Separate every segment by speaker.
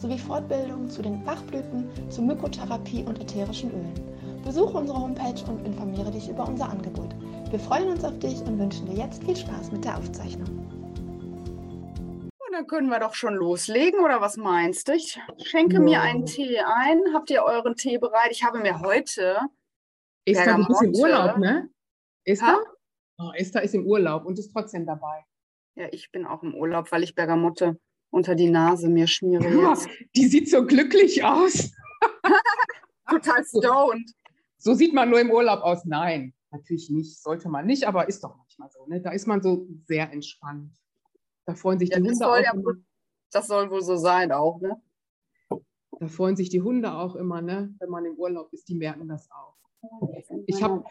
Speaker 1: sowie Fortbildungen zu den Bachblüten, zur Mykotherapie und ätherischen Ölen. Besuche unsere Homepage und informiere dich über unser Angebot. Wir freuen uns auf dich und wünschen dir jetzt viel Spaß mit der Aufzeichnung.
Speaker 2: dann können wir doch schon loslegen, oder was meinst du? Ich schenke ja. mir einen Tee ein. Habt ihr euren Tee bereit? Ich habe mir heute.
Speaker 3: Esther, du bist im Urlaub, ne? Esther? Oh, Esther ist im Urlaub und ist trotzdem dabei.
Speaker 2: Ja, ich bin auch im Urlaub, weil ich Bergamotte unter die Nase mir schmiere. Jetzt.
Speaker 3: die sieht so glücklich aus.
Speaker 2: Total stoned.
Speaker 3: So sieht man nur im Urlaub aus. Nein, natürlich nicht, sollte man nicht, aber ist doch manchmal so. Ne? Da ist man so sehr entspannt. Da freuen sich ja, die Hunde auch. Ja,
Speaker 2: das soll wohl so sein auch, ne?
Speaker 3: Da freuen sich die Hunde auch immer, ne? Wenn man im Urlaub ist, die merken das auch. Ich habe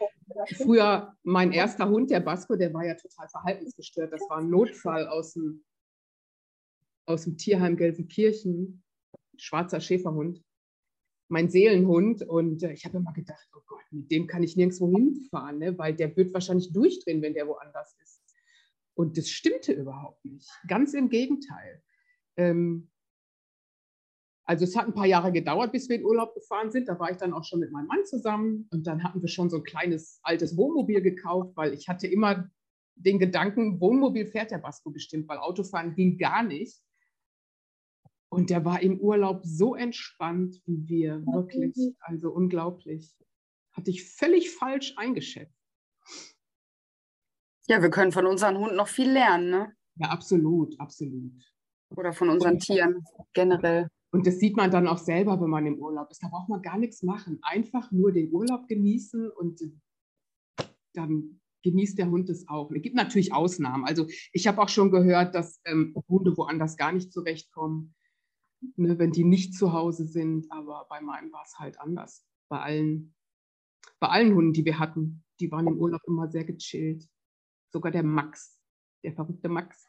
Speaker 3: früher, mein erster Hund, der Basko, der war ja total verhaltensgestört. Das war ein Notfall aus dem, aus dem Tierheim Gelsenkirchen, schwarzer Schäferhund mein Seelenhund. Und äh, ich habe immer gedacht, oh Gott, mit dem kann ich nirgendwo hinfahren, ne? weil der wird wahrscheinlich durchdrehen, wenn der woanders ist. Und das stimmte überhaupt nicht. Ganz im Gegenteil. Ähm, also es hat ein paar Jahre gedauert, bis wir in Urlaub gefahren sind. Da war ich dann auch schon mit meinem Mann zusammen. Und dann hatten wir schon so ein kleines altes Wohnmobil gekauft, weil ich hatte immer den Gedanken, Wohnmobil fährt der Basko bestimmt, weil Autofahren ging gar nicht. Und der war im Urlaub so entspannt wie wir, wirklich. Also unglaublich. Hatte ich völlig falsch eingeschätzt.
Speaker 2: Ja, wir können von unseren Hunden noch viel lernen, ne?
Speaker 3: Ja, absolut, absolut.
Speaker 2: Oder von unseren und, Tieren generell.
Speaker 3: Und das sieht man dann auch selber, wenn man im Urlaub ist. Da braucht man gar nichts machen. Einfach nur den Urlaub genießen und dann genießt der Hund es auch. Es gibt natürlich Ausnahmen. Also ich habe auch schon gehört, dass ähm, Hunde woanders gar nicht zurechtkommen ne, wenn die nicht zu Hause sind. Aber bei meinem war es halt anders. Bei allen, bei allen Hunden, die wir hatten, die waren im Urlaub immer sehr gechillt. Sogar der Max, der verrückte Max.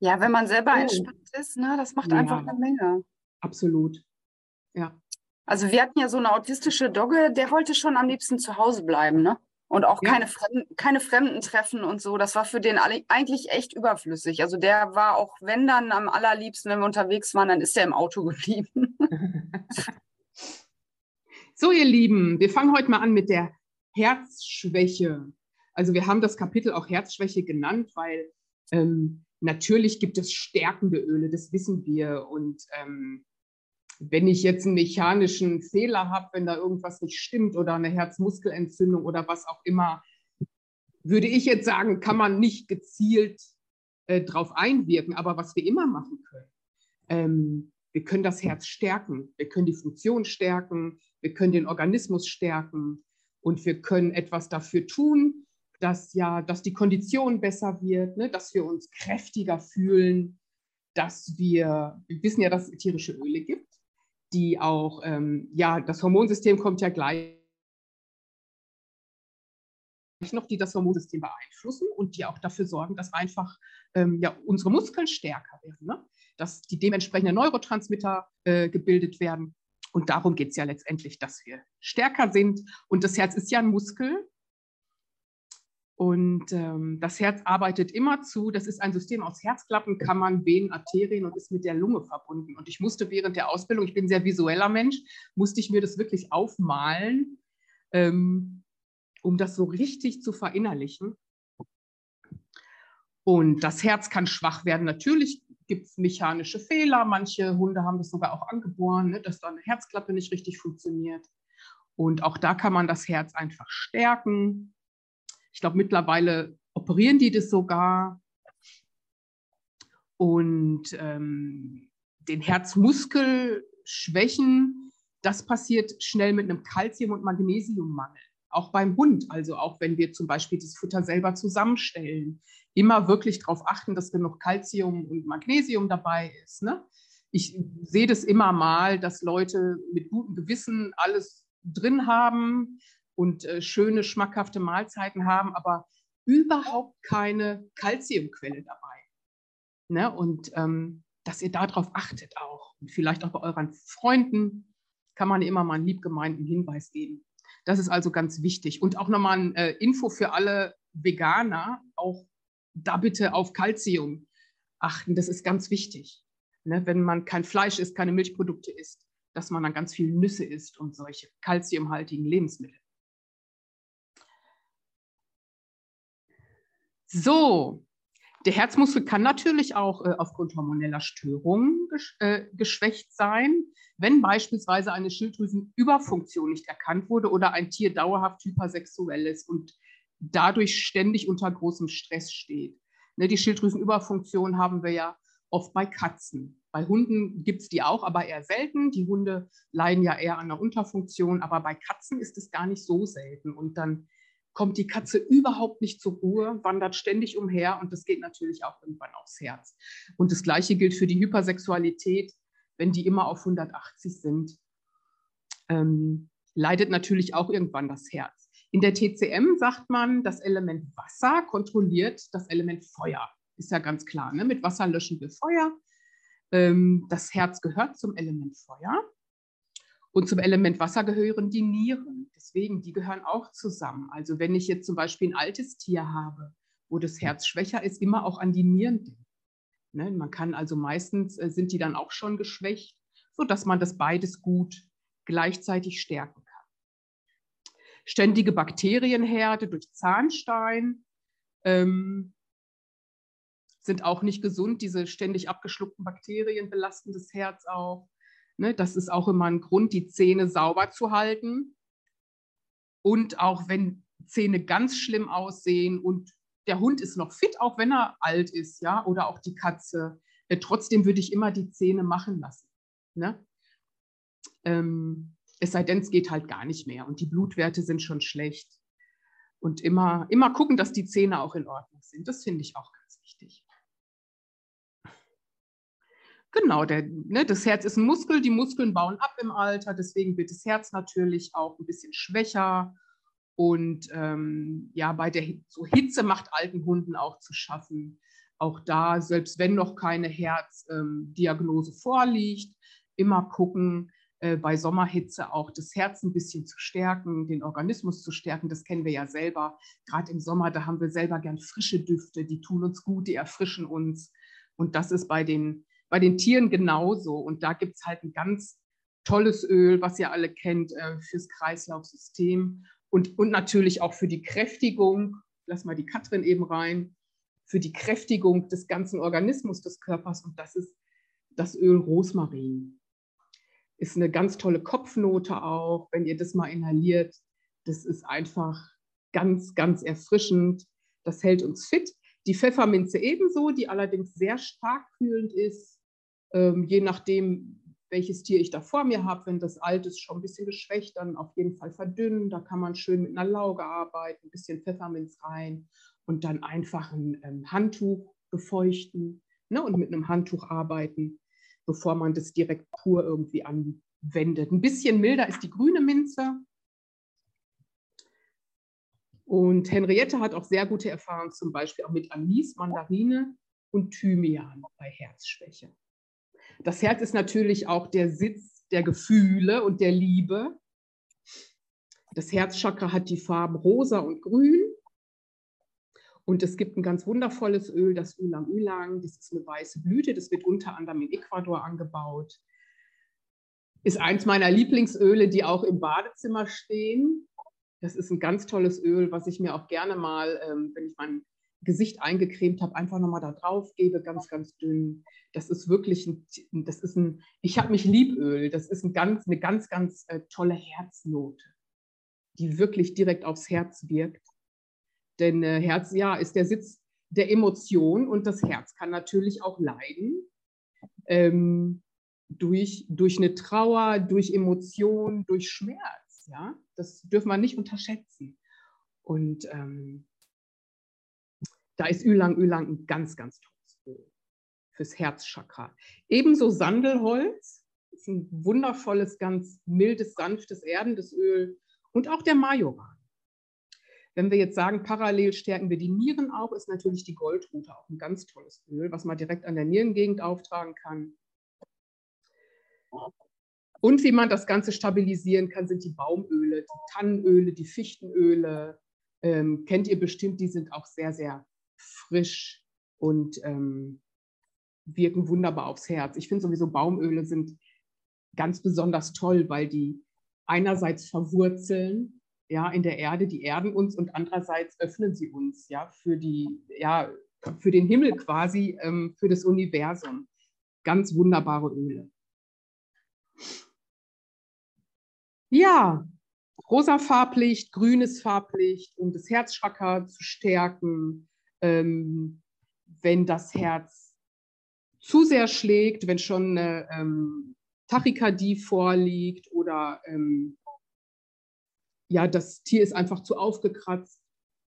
Speaker 2: Ja, wenn man selber oh. entspannt ist, ne, das macht ja, einfach eine Menge.
Speaker 3: Absolut. Ja.
Speaker 2: Also wir hatten ja so eine autistische Dogge, der wollte schon am liebsten zu Hause bleiben, ne? Und auch ja. keine, Fremden, keine Fremden treffen und so. Das war für den eigentlich echt überflüssig. Also der war auch, wenn dann am allerliebsten, wenn wir unterwegs waren, dann ist er im Auto geblieben.
Speaker 3: so, ihr Lieben, wir fangen heute mal an mit der Herzschwäche. Also wir haben das Kapitel auch Herzschwäche genannt, weil ähm, natürlich gibt es stärkende Öle, das wissen wir. Und ähm, wenn ich jetzt einen mechanischen Fehler habe, wenn da irgendwas nicht stimmt oder eine Herzmuskelentzündung oder was auch immer, würde ich jetzt sagen, kann man nicht gezielt äh, darauf einwirken. Aber was wir immer machen können, ähm, wir können das Herz stärken, wir können die Funktion stärken, wir können den Organismus stärken und wir können etwas dafür tun, dass ja, dass die Kondition besser wird, ne, dass wir uns kräftiger fühlen, dass wir, wir wissen ja, dass es tierische Öle gibt die auch, ähm, ja, das Hormonsystem kommt ja gleich noch, die das Hormonsystem beeinflussen und die auch dafür sorgen, dass einfach ähm, ja, unsere Muskeln stärker werden, ne? dass die dementsprechenden Neurotransmitter äh, gebildet werden. Und darum geht es ja letztendlich, dass wir stärker sind. Und das Herz ist ja ein Muskel und ähm, das Herz arbeitet immer zu. Das ist ein System aus Herzklappen, Kammern, Venen, Arterien und ist mit der Lunge verbunden. Und ich musste während der Ausbildung, ich bin ein sehr visueller Mensch, musste ich mir das wirklich aufmalen, ähm, um das so richtig zu verinnerlichen. Und das Herz kann schwach werden. Natürlich gibt es mechanische Fehler. Manche Hunde haben das sogar auch angeboren, ne, dass da eine Herzklappe nicht richtig funktioniert. Und auch da kann man das Herz einfach stärken ich glaube, mittlerweile operieren die das sogar. Und ähm, den Herzmuskel schwächen, das passiert schnell mit einem Kalzium- und Magnesiummangel. Auch beim Hund, also auch wenn wir zum Beispiel das Futter selber zusammenstellen, immer wirklich darauf achten, dass genug Kalzium und Magnesium dabei ist. Ne? ich sehe das immer mal, dass Leute mit gutem Gewissen alles drin haben und äh, schöne, schmackhafte Mahlzeiten haben, aber überhaupt keine Kalziumquelle dabei. Ne? Und ähm, dass ihr darauf achtet auch. Und vielleicht auch bei euren Freunden kann man immer mal einen liebgemeinten Hinweis geben. Das ist also ganz wichtig. Und auch nochmal ein äh, Info für alle Veganer, auch da bitte auf Kalzium achten. Das ist ganz wichtig. Ne? Wenn man kein Fleisch isst, keine Milchprodukte isst, dass man dann ganz viel Nüsse isst und solche kalziumhaltigen Lebensmittel. So, der Herzmuskel kann natürlich auch äh, aufgrund hormoneller Störungen gesch äh, geschwächt sein, wenn beispielsweise eine Schilddrüsenüberfunktion nicht erkannt wurde oder ein Tier dauerhaft hypersexuell ist und dadurch ständig unter großem Stress steht. Ne, die Schilddrüsenüberfunktion haben wir ja oft bei Katzen. Bei Hunden gibt es die auch, aber eher selten. Die Hunde leiden ja eher an der Unterfunktion, aber bei Katzen ist es gar nicht so selten. Und dann kommt die Katze überhaupt nicht zur Ruhe, wandert ständig umher und das geht natürlich auch irgendwann aufs Herz. Und das Gleiche gilt für die Hypersexualität, wenn die immer auf 180 sind, ähm, leidet natürlich auch irgendwann das Herz. In der TCM sagt man, das Element Wasser kontrolliert das Element Feuer. Ist ja ganz klar, ne? mit Wasser löschen wir Feuer. Ähm, das Herz gehört zum Element Feuer. Und zum Element Wasser gehören die Nieren. Deswegen, die gehören auch zusammen. Also wenn ich jetzt zum Beispiel ein altes Tier habe, wo das Herz schwächer ist, immer auch an die Nieren denken. Ne? Man kann also meistens, äh, sind die dann auch schon geschwächt, sodass man das beides gut gleichzeitig stärken kann. Ständige Bakterienherde durch Zahnstein ähm, sind auch nicht gesund. Diese ständig abgeschluckten Bakterien belasten das Herz auch. Ne, das ist auch immer ein Grund, die Zähne sauber zu halten. Und auch wenn Zähne ganz schlimm aussehen und der Hund ist noch fit, auch wenn er alt ist, ja, oder auch die Katze, äh, trotzdem würde ich immer die Zähne machen lassen. Ne? Ähm, es sei denn, es geht halt gar nicht mehr und die Blutwerte sind schon schlecht. Und immer, immer gucken, dass die Zähne auch in Ordnung sind. Das finde ich auch ganz wichtig. Genau, der, ne, das Herz ist ein Muskel, die Muskeln bauen ab im Alter, deswegen wird das Herz natürlich auch ein bisschen schwächer. Und ähm, ja, bei der so Hitze macht alten Hunden auch zu schaffen. Auch da, selbst wenn noch keine Herzdiagnose ähm, vorliegt, immer gucken, äh, bei Sommerhitze auch das Herz ein bisschen zu stärken, den Organismus zu stärken. Das kennen wir ja selber. Gerade im Sommer, da haben wir selber gern frische Düfte, die tun uns gut, die erfrischen uns. Und das ist bei den bei den Tieren genauso. Und da gibt es halt ein ganz tolles Öl, was ihr alle kennt, äh, fürs Kreislaufsystem und, und natürlich auch für die Kräftigung. Lass mal die Katrin eben rein. Für die Kräftigung des ganzen Organismus des Körpers. Und das ist das Öl Rosmarin. Ist eine ganz tolle Kopfnote auch, wenn ihr das mal inhaliert. Das ist einfach ganz, ganz erfrischend. Das hält uns fit. Die Pfefferminze ebenso, die allerdings sehr stark kühlend ist, ähm, je nachdem, welches Tier ich da vor mir habe, wenn das alt ist, schon ein bisschen geschwächt, dann auf jeden Fall verdünnen. Da kann man schön mit einer Lauge arbeiten, ein bisschen Pfefferminz rein und dann einfach ein ähm, Handtuch befeuchten ne, und mit einem Handtuch arbeiten, bevor man das direkt pur irgendwie anwendet. Ein bisschen milder ist die grüne Minze. Und Henriette hat auch sehr gute Erfahrungen zum Beispiel auch mit Anis, Mandarine und Thymian bei Herzschwäche. Das Herz ist natürlich auch der Sitz der Gefühle und der Liebe. Das Herzchakra hat die Farben rosa und grün. Und es gibt ein ganz wundervolles Öl, das Ulang Ulang. Das ist eine weiße Blüte. Das wird unter anderem in Ecuador angebaut. Ist eins meiner Lieblingsöle, die auch im Badezimmer stehen. Das ist ein ganz tolles Öl, was ich mir auch gerne mal, ähm, wenn ich mein Gesicht eingecremt habe, einfach nochmal da drauf gebe, ganz, ganz dünn. Das ist wirklich ein, das ist ein, ich habe mich Lieböl, das ist ein ganz, eine ganz, ganz äh, tolle Herznote, die wirklich direkt aufs Herz wirkt. Denn äh, Herz, ja, ist der Sitz der Emotion und das Herz kann natürlich auch leiden ähm, durch, durch eine Trauer, durch Emotion, durch Schmerz. Ja? Das dürfen wir nicht unterschätzen. Und ähm, da ist Ülang Ülang ein ganz, ganz tolles Öl fürs Herzchakra. Ebenso Sandelholz, ist ein wundervolles, ganz mildes, sanftes, erdendes Öl und auch der Majoran. Wenn wir jetzt sagen, parallel stärken wir die Nieren auch, ist natürlich die Goldrute auch ein ganz tolles Öl, was man direkt an der Nierengegend auftragen kann. Und wie man das Ganze stabilisieren kann, sind die Baumöle, die Tannenöle, die Fichtenöle. Ähm, kennt ihr bestimmt, die sind auch sehr, sehr frisch und ähm, wirken wunderbar aufs Herz. Ich finde sowieso Baumöle sind ganz besonders toll, weil die einerseits verwurzeln ja, in der Erde, die erden uns und andererseits öffnen sie uns ja, für, die, ja, für den Himmel quasi, ähm, für das Universum. Ganz wunderbare Öle. Ja, rosa Farblicht, grünes Farblicht, um das Herzchakra zu stärken. Ähm, wenn das Herz zu sehr schlägt, wenn schon eine ähm, Tachykardie vorliegt oder ähm, ja, das Tier ist einfach zu aufgekratzt.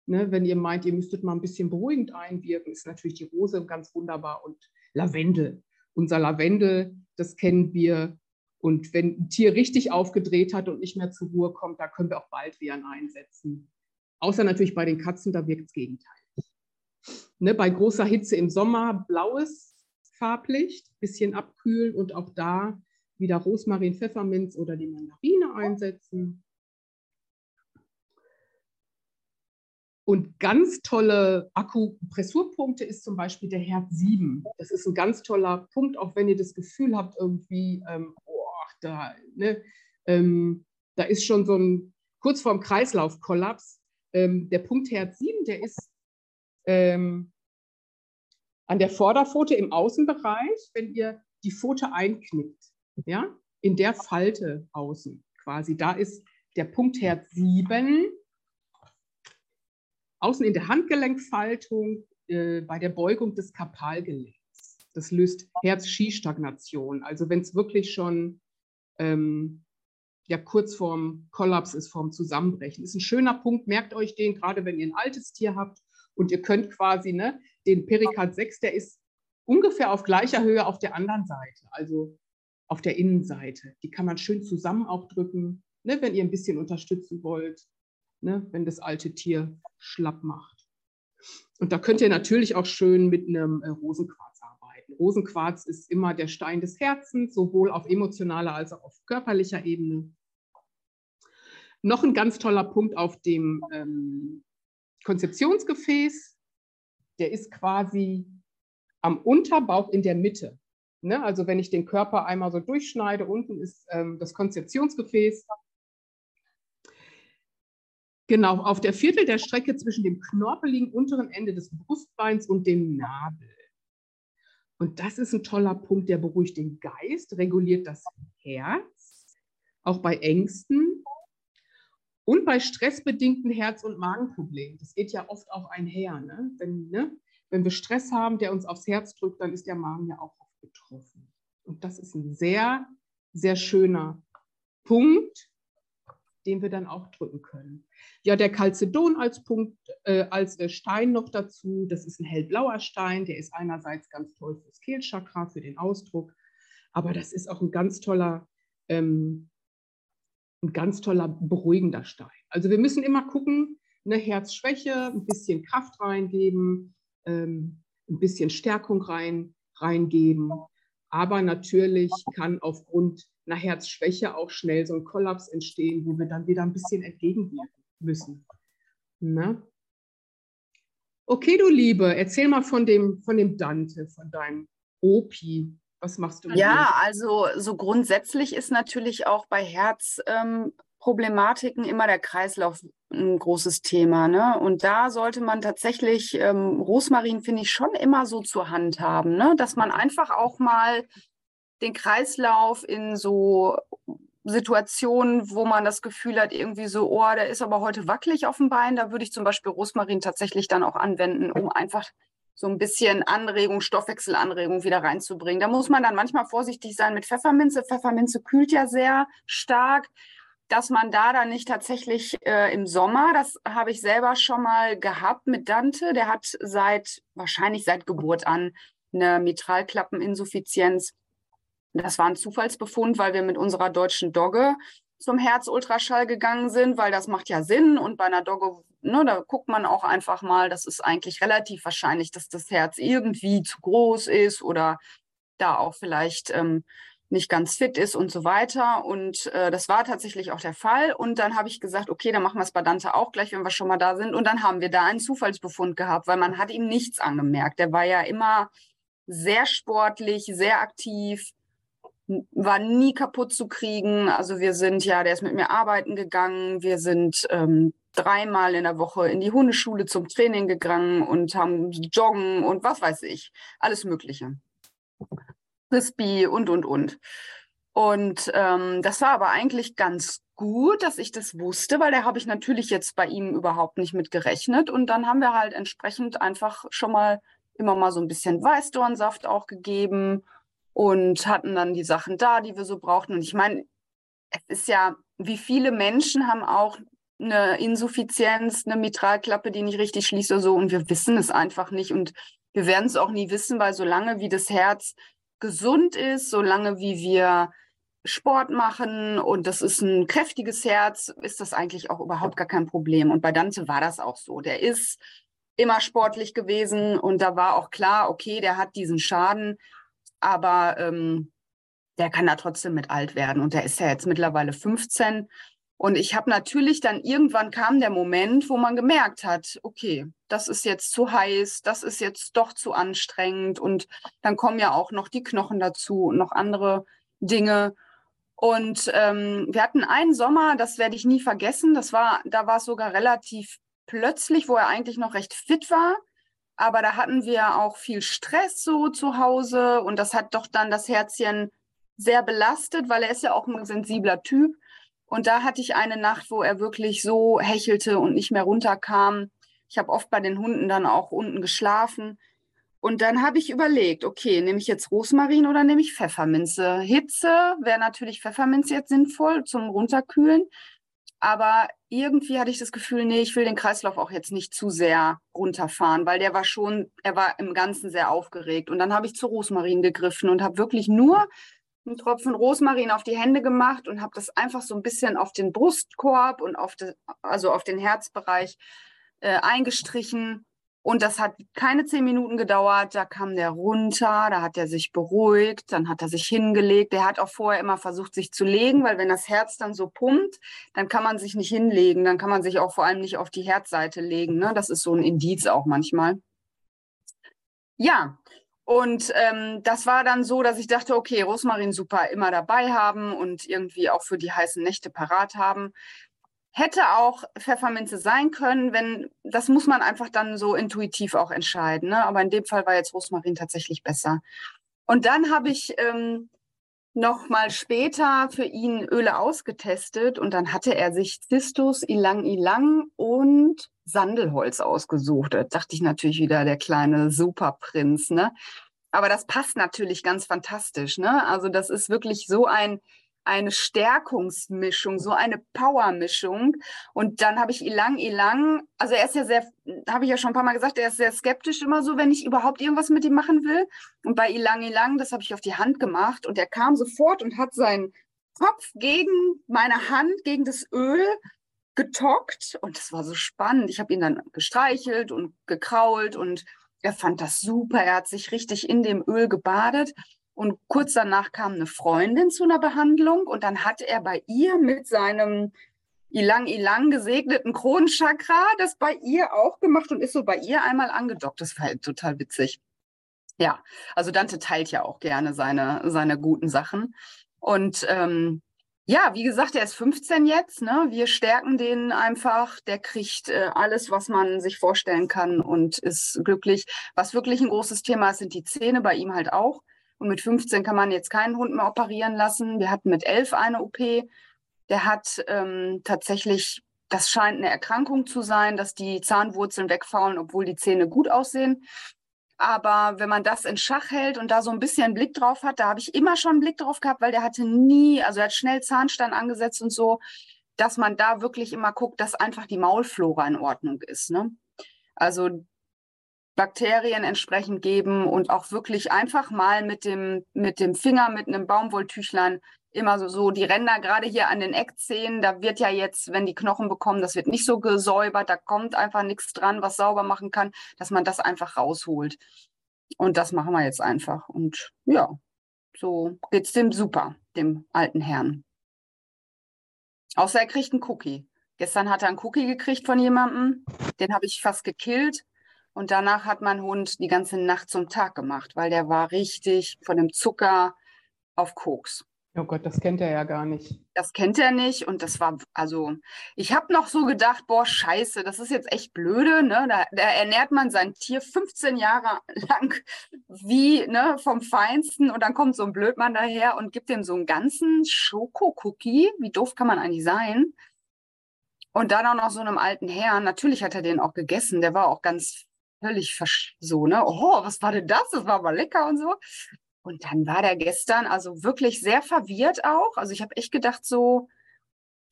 Speaker 3: Ne? Wenn ihr meint, ihr müsstet mal ein bisschen beruhigend einwirken, ist natürlich die Rose ganz wunderbar und Lavendel. Unser Lavendel, das kennen wir. Und wenn ein Tier richtig aufgedreht hat und nicht mehr zur Ruhe kommt, da können wir auch Baldbeeren einsetzen. Außer natürlich bei den Katzen, da wirkt es gegenteilig. Ne, bei großer Hitze im Sommer blaues Farblicht, bisschen abkühlen und auch da wieder Rosmarin, Pfefferminz oder die Mandarine einsetzen. Und ganz tolle Akupressurpunkte ist zum Beispiel der Herd 7. Das ist ein ganz toller Punkt, auch wenn ihr das Gefühl habt, irgendwie, ähm, oh, da, ne, ähm, da ist schon so ein kurz vorm Kreislaufkollaps. Ähm, der Punkt Herd 7, der ist ähm, an der Vorderpfote im Außenbereich, wenn ihr die Pfote einknickt, ja, in der Falte außen quasi. Da ist der Punkt Herd 7 Außen in der Handgelenkfaltung, äh, bei der Beugung des Karpalgelenks. Das löst Herz-Ski-Stagnation. Also wenn es wirklich schon ähm, ja, kurz vorm Kollaps ist, vorm Zusammenbrechen. Ist ein schöner Punkt, merkt euch den, gerade wenn ihr ein altes Tier habt und ihr könnt quasi ne, den Perikard 6, der ist ungefähr auf gleicher Höhe auf der anderen Seite, also auf der Innenseite. Die kann man schön zusammen auch drücken, ne, wenn ihr ein bisschen unterstützen wollt ne, wenn das alte Tier schlapp macht. Und da könnt ihr natürlich auch schön mit einem äh, Rosenquarz arbeiten. Rosenquarz ist immer der Stein des Herzens, sowohl auf emotionaler als auch auf körperlicher Ebene. Noch ein ganz toller Punkt auf dem ähm, Konzeptionsgefäß, der ist quasi am Unterbauch in der Mitte. Ne? Also wenn ich den Körper einmal so durchschneide, unten ist ähm, das Konzeptionsgefäß Genau, auf der Viertel der Strecke zwischen dem knorpeligen unteren Ende des Brustbeins und dem Nabel. Und das ist ein toller Punkt, der beruhigt den Geist, reguliert das Herz, auch bei Ängsten und bei stressbedingten Herz- und Magenproblemen. Das geht ja oft auch einher. Ne? Wenn, ne? Wenn wir Stress haben, der uns aufs Herz drückt, dann ist der Magen ja auch oft betroffen. Und das ist ein sehr, sehr schöner Punkt, den wir dann auch drücken können. Ja, der Calcedon als Punkt, äh, als äh, Stein noch dazu. Das ist ein hellblauer Stein. Der ist einerseits ganz toll fürs Kehlchakra, für den Ausdruck. Aber das ist auch ein ganz toller, ähm, ein ganz toller beruhigender Stein. Also wir müssen immer gucken, eine Herzschwäche, ein bisschen Kraft reingeben, ähm, ein bisschen Stärkung rein, reingeben. Aber natürlich kann aufgrund einer Herzschwäche auch schnell so ein Kollaps entstehen, wo wir dann wieder ein bisschen entgegenwirken müssen. Na? Okay, du Liebe, erzähl mal von dem, von dem Dante, von deinem Opi. Was machst du?
Speaker 2: Ja, also so grundsätzlich ist natürlich auch bei Herzproblematiken ähm, immer der Kreislauf ein großes Thema. Ne? Und da sollte man tatsächlich, ähm, Rosmarin finde ich schon immer so zur Hand haben, ne? dass man einfach auch mal den Kreislauf in so Situationen, wo man das Gefühl hat, irgendwie so, oh, der ist aber heute wackelig auf dem Bein, da würde ich zum Beispiel Rosmarin tatsächlich dann auch anwenden, um einfach so ein bisschen Anregung, Stoffwechselanregung wieder reinzubringen. Da muss man dann manchmal vorsichtig sein mit Pfefferminze. Pfefferminze kühlt ja sehr stark, dass man da dann nicht tatsächlich äh, im Sommer, das habe ich selber schon mal gehabt mit Dante, der hat seit, wahrscheinlich seit Geburt an eine Mitralklappeninsuffizienz. Das war ein Zufallsbefund, weil wir mit unserer deutschen Dogge zum Herzultraschall gegangen sind, weil das macht ja Sinn. Und bei einer Dogge, ne, da guckt man auch einfach mal, das ist eigentlich relativ wahrscheinlich, dass das Herz irgendwie zu groß ist oder da auch vielleicht ähm, nicht ganz fit ist und so weiter. Und äh, das war tatsächlich auch der Fall. Und dann habe ich gesagt, okay, dann machen wir es bei Dante auch gleich, wenn wir schon mal da sind. Und dann haben wir da einen Zufallsbefund gehabt, weil man hat ihm nichts angemerkt. Der war ja immer sehr sportlich, sehr aktiv, war nie kaputt zu kriegen. Also wir sind ja, der ist mit mir arbeiten gegangen. Wir sind ähm, dreimal in der Woche in die Hundeschule zum Training gegangen und haben Joggen und was weiß ich, alles Mögliche. Frisbee und, und, und. Und ähm, das war aber eigentlich ganz gut, dass ich das wusste, weil da habe ich natürlich jetzt bei ihm überhaupt nicht mit gerechnet. Und dann haben wir halt entsprechend einfach schon mal immer mal so ein bisschen Weißdornsaft auch gegeben und hatten dann die Sachen da, die wir so brauchten. Und ich meine, es ist ja, wie viele Menschen haben auch eine Insuffizienz, eine Mitralklappe, die nicht richtig schließt oder so. Und wir wissen es einfach nicht. Und wir werden es auch nie wissen, weil solange wie das Herz gesund ist, solange wie wir Sport machen und das ist ein kräftiges Herz, ist das eigentlich auch überhaupt gar kein Problem. Und bei Dante war das auch so. Der ist immer sportlich gewesen und da war auch klar, okay, der hat diesen Schaden, aber ähm, der kann da trotzdem mit alt werden. Und der ist ja jetzt mittlerweile 15 und ich habe natürlich dann irgendwann kam der Moment, wo man gemerkt hat, okay, das ist jetzt zu heiß, das ist jetzt doch zu anstrengend und dann kommen ja auch noch die Knochen dazu und noch andere Dinge. Und ähm, wir hatten einen Sommer, das werde ich nie vergessen. Das war, da war es sogar relativ plötzlich, wo er eigentlich noch recht fit war. Aber da hatten wir auch viel Stress so zu Hause und das hat doch dann das Herzchen sehr belastet, weil er ist ja auch ein sensibler Typ. Und da hatte ich eine Nacht, wo er wirklich so hechelte und nicht mehr runterkam. Ich habe oft bei den Hunden dann auch unten geschlafen. Und dann habe ich überlegt, okay, nehme ich jetzt Rosmarin oder nehme ich Pfefferminze? Hitze wäre natürlich Pfefferminze jetzt sinnvoll zum Runterkühlen. Aber irgendwie hatte ich das Gefühl, nee, ich will den Kreislauf auch jetzt nicht zu sehr runterfahren, weil der war schon, er war im Ganzen sehr aufgeregt. Und dann habe ich zu Rosmarin gegriffen und habe wirklich nur einen Tropfen Rosmarin auf die Hände gemacht und habe das einfach so ein bisschen auf den Brustkorb und auf de, also auf den Herzbereich äh, eingestrichen. Und das hat keine zehn Minuten gedauert. Da kam der runter, da hat er sich beruhigt, dann hat er sich hingelegt. Der hat auch vorher immer versucht, sich zu legen, weil wenn das Herz dann so pumpt, dann kann man sich nicht hinlegen. Dann kann man sich auch vor allem nicht auf die Herzseite legen. Ne? Das ist so ein Indiz auch manchmal. Ja, und ähm, das war dann so, dass ich dachte, okay, Rosmarin super immer dabei haben und irgendwie auch für die heißen Nächte parat haben. Hätte auch Pfefferminze sein können, wenn, das muss man einfach dann so intuitiv auch entscheiden. Ne? Aber in dem Fall war jetzt Rosmarin tatsächlich besser. Und dann habe ich ähm, noch mal später für ihn Öle ausgetestet und dann hatte er sich Cistus, Ilang Ilang und Sandelholz ausgesucht. Da dachte ich natürlich wieder, der kleine Superprinz, ne? Aber das passt natürlich ganz fantastisch, ne? Also das ist wirklich so ein eine Stärkungsmischung, so eine Powermischung. Und dann habe ich Ilang Ilang, also er ist ja sehr, habe ich ja schon ein paar Mal gesagt, er ist sehr skeptisch immer so, wenn ich überhaupt irgendwas mit ihm machen will. Und bei Ilang Ilang, das habe ich auf die Hand gemacht und er kam sofort und hat seinen Kopf gegen meine Hand, gegen das Öl getockt und das war so spannend. Ich habe ihn dann gestreichelt und gekrault und er fand das super. Er hat sich richtig in dem Öl gebadet. Und kurz danach kam eine Freundin zu einer Behandlung und dann hat er bei ihr mit seinem Ilang Ilang gesegneten Kronenchakra das bei ihr auch gemacht und ist so bei ihr einmal angedockt. Das war halt total witzig. Ja, also Dante teilt ja auch gerne seine, seine guten Sachen. Und ähm, ja, wie gesagt, er ist 15 jetzt. Ne? Wir stärken den einfach. Der kriegt äh, alles, was man sich vorstellen kann und ist glücklich. Was wirklich ein großes Thema ist, sind die Zähne bei ihm halt auch. Und mit 15 kann man jetzt keinen Hund mehr operieren lassen. Wir hatten mit 11 eine OP. Der hat ähm, tatsächlich, das scheint eine Erkrankung zu sein, dass die Zahnwurzeln wegfallen, obwohl die Zähne gut aussehen. Aber wenn man das in Schach hält und da so ein bisschen Blick drauf hat, da habe ich immer schon einen Blick drauf gehabt, weil der hatte nie, also er hat schnell Zahnstein angesetzt und so, dass man da wirklich immer guckt, dass einfach die Maulflora in Ordnung ist. Ne? Also Bakterien entsprechend geben und auch wirklich einfach mal mit dem, mit dem Finger, mit einem Baumwolltüchlein immer so, so die Ränder, gerade hier an den Eckzähnen, da wird ja jetzt, wenn die Knochen bekommen, das wird nicht so gesäubert, da kommt einfach nichts dran, was sauber machen kann, dass man das einfach rausholt. Und das machen wir jetzt einfach. Und ja, so geht's dem super, dem alten Herrn. Außer er kriegt einen Cookie. Gestern hat er einen Cookie gekriegt von jemandem, den habe ich fast gekillt. Und danach hat mein Hund die ganze Nacht zum Tag gemacht, weil der war richtig von dem Zucker auf Koks.
Speaker 3: Oh Gott, das kennt er ja gar nicht.
Speaker 2: Das kennt er nicht und das war, also ich habe noch so gedacht, boah, scheiße, das ist jetzt echt blöde, ne? Da, da, ernährt man sein Tier 15 Jahre lang wie, ne, vom Feinsten und dann kommt so ein Blödmann daher und gibt dem so einen ganzen Schoko-Cookie. Wie doof kann man eigentlich sein? Und dann auch noch so einem alten Herrn, natürlich hat er den auch gegessen, der war auch ganz völlig so, ne? Oh, was war denn das? Das war aber lecker und so. Und dann war der gestern also wirklich sehr verwirrt auch. Also ich habe echt gedacht so,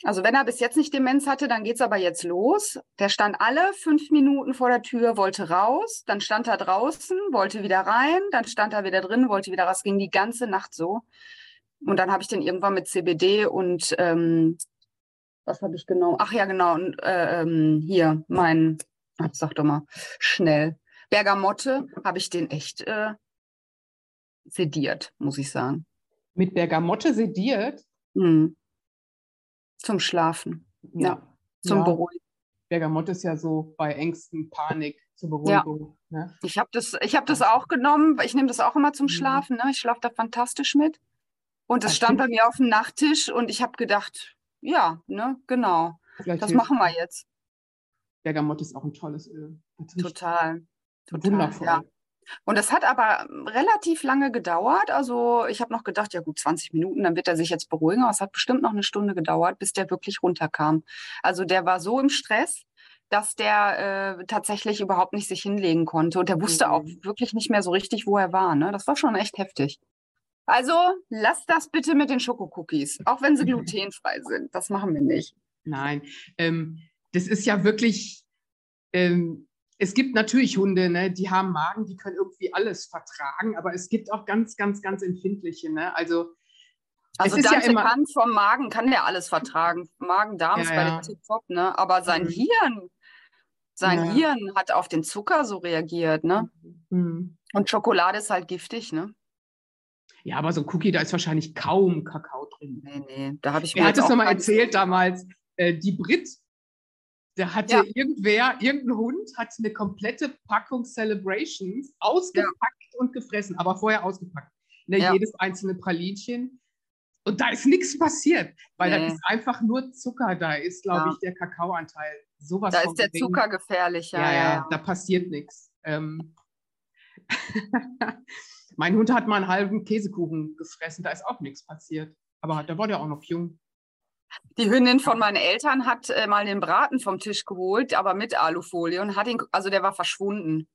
Speaker 2: also wenn er bis jetzt nicht Demenz hatte, dann geht's aber jetzt los. Der stand alle fünf Minuten vor der Tür, wollte raus, dann stand er draußen, wollte wieder rein, dann stand er wieder drin, wollte wieder raus. Ging die ganze Nacht so. Und dann habe ich den irgendwann mit CBD und ähm, was habe ich genommen? Ach ja, genau. Und äh, ähm, hier mein, ach, sag doch mal schnell. Bergamotte habe ich den echt äh, sediert, muss ich sagen.
Speaker 3: Mit Bergamotte sediert?
Speaker 2: Mhm. Zum Schlafen. Ja. ja. Zum ja. Beruhigen.
Speaker 3: Bergamotte ist ja so bei Ängsten, Panik zur Beruhigung.
Speaker 2: Ja. Ne? Ich habe das, hab das auch genommen. Ich nehme das auch immer zum mhm. Schlafen. Ne? Ich schlafe da fantastisch mit. Und es stand bei mir auf dem Nachttisch und ich habe gedacht, ja, ne, genau. Vielleicht das machen wir jetzt.
Speaker 3: Bergamotte ist auch ein tolles Öl.
Speaker 2: Total. Total. Wundervoll. Ja. Und das hat aber relativ lange gedauert. Also ich habe noch gedacht, ja gut, 20 Minuten, dann wird er sich jetzt beruhigen. Aber es hat bestimmt noch eine Stunde gedauert, bis der wirklich runterkam. Also der war so im Stress, dass der äh, tatsächlich überhaupt nicht sich hinlegen konnte. Und der wusste mhm. auch wirklich nicht mehr so richtig, wo er war. Ne? Das war schon echt heftig. Also lasst das bitte mit den Schokocookies, auch wenn sie glutenfrei sind. Das machen wir nicht.
Speaker 3: Nein, ähm, das ist ja wirklich ähm, es gibt natürlich Hunde, ne, die haben Magen, die können irgendwie alles vertragen, aber es gibt auch ganz, ganz, ganz empfindliche. Ne? Also,
Speaker 2: also Dante ja immer, kann vom Magen, kann der alles vertragen. Magen-Darm ist ja, bei ja. dem Top, ne? aber sein mhm. Hirn, sein ja. Hirn hat auf den Zucker so reagiert. Ne? Mhm. Und Schokolade ist halt giftig. Ne?
Speaker 3: Ja, aber so ein Cookie, da ist wahrscheinlich kaum Kakao drin.
Speaker 2: Nee, nee, da habe ich
Speaker 3: mir. Er hat es nochmal erzählt damals. Äh, die Brit da hatte ja. irgendwer, irgendein Hund hat eine komplette Packung Celebrations ausgepackt ja. und gefressen, aber vorher ausgepackt. Ne, ja. Jedes einzelne Pralinchen. Und da ist nichts passiert, weil nee. da ist einfach nur Zucker. Da ist, glaube ich, der Kakaoanteil sowas.
Speaker 2: Da ist der gering. Zucker gefährlich,
Speaker 3: ja. Ja, da passiert nichts. Ähm mein Hund hat mal einen halben Käsekuchen gefressen, da ist auch nichts passiert. Aber da war der auch noch jung.
Speaker 2: Die Hündin von meinen Eltern hat äh, mal den Braten vom Tisch geholt, aber mit Alufolie und hat ihn, also der war verschwunden.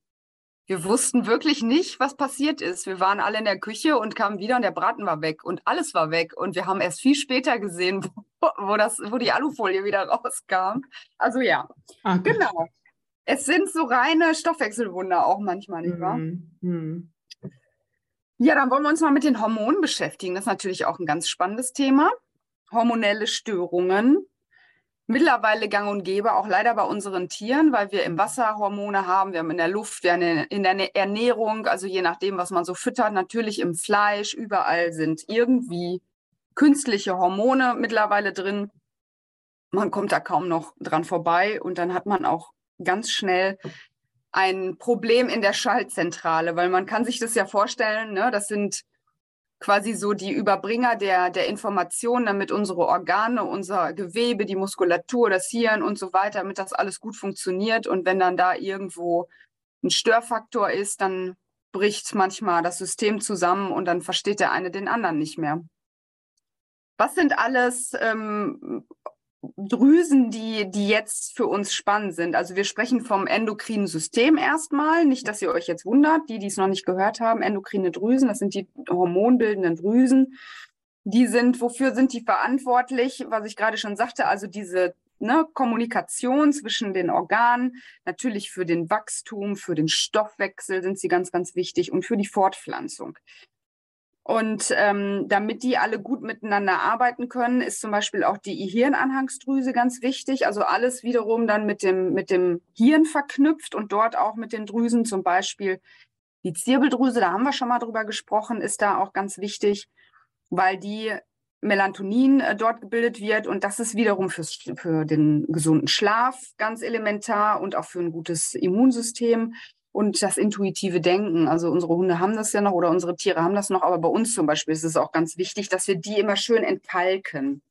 Speaker 2: Wir wussten wirklich nicht, was passiert ist. Wir waren alle in der Küche und kamen wieder und der Braten war weg und alles war weg. Und wir haben erst viel später gesehen, wo, wo das, wo die Alufolie wieder rauskam. Also ja, Ach, genau. Es sind so reine Stoffwechselwunder auch manchmal, nicht wahr? Mhm. mhm. Ja, dann wollen wir uns mal mit den Hormonen beschäftigen. Das ist natürlich auch ein ganz spannendes Thema hormonelle Störungen. Mittlerweile gang und gäbe, auch leider bei unseren Tieren, weil wir im Wasser Hormone haben, wir haben in der Luft, wir haben in der Ernährung, also je nachdem, was man so füttert, natürlich im Fleisch, überall sind irgendwie künstliche Hormone mittlerweile drin. Man kommt da kaum noch dran vorbei und dann hat man auch ganz schnell ein Problem in der Schaltzentrale, weil man kann sich das ja vorstellen, ne, das sind quasi so die Überbringer der, der Informationen, damit unsere Organe, unser Gewebe, die Muskulatur, das Hirn und so weiter, damit das alles gut funktioniert. Und wenn dann da irgendwo ein Störfaktor ist, dann bricht manchmal das System zusammen und dann versteht der eine den anderen nicht mehr. Was sind alles ähm, Drüsen, die, die jetzt für uns spannend sind. Also wir sprechen vom endokrinen System erstmal. Nicht, dass ihr euch jetzt wundert, die, die es noch nicht gehört haben. Endokrine Drüsen, das sind die hormonbildenden Drüsen. Die sind, wofür sind die verantwortlich? Was ich gerade schon sagte, also diese ne, Kommunikation zwischen den Organen, natürlich für den Wachstum, für den Stoffwechsel sind sie ganz, ganz wichtig und für die Fortpflanzung. Und ähm, damit die alle gut miteinander arbeiten können, ist zum Beispiel auch die Hirnanhangsdrüse ganz wichtig. Also alles wiederum dann mit dem, mit dem Hirn verknüpft und dort auch mit den Drüsen, zum Beispiel die Zirbeldrüse, da haben wir schon mal drüber gesprochen, ist da auch ganz wichtig, weil die Melatonin äh, dort gebildet wird. Und das ist wiederum fürs, für den gesunden Schlaf ganz elementar und auch für ein gutes Immunsystem und das intuitive Denken. Also unsere Hunde haben das ja noch oder unsere Tiere haben das noch, aber bei uns zum Beispiel ist es auch ganz wichtig, dass wir die immer schön entkalken.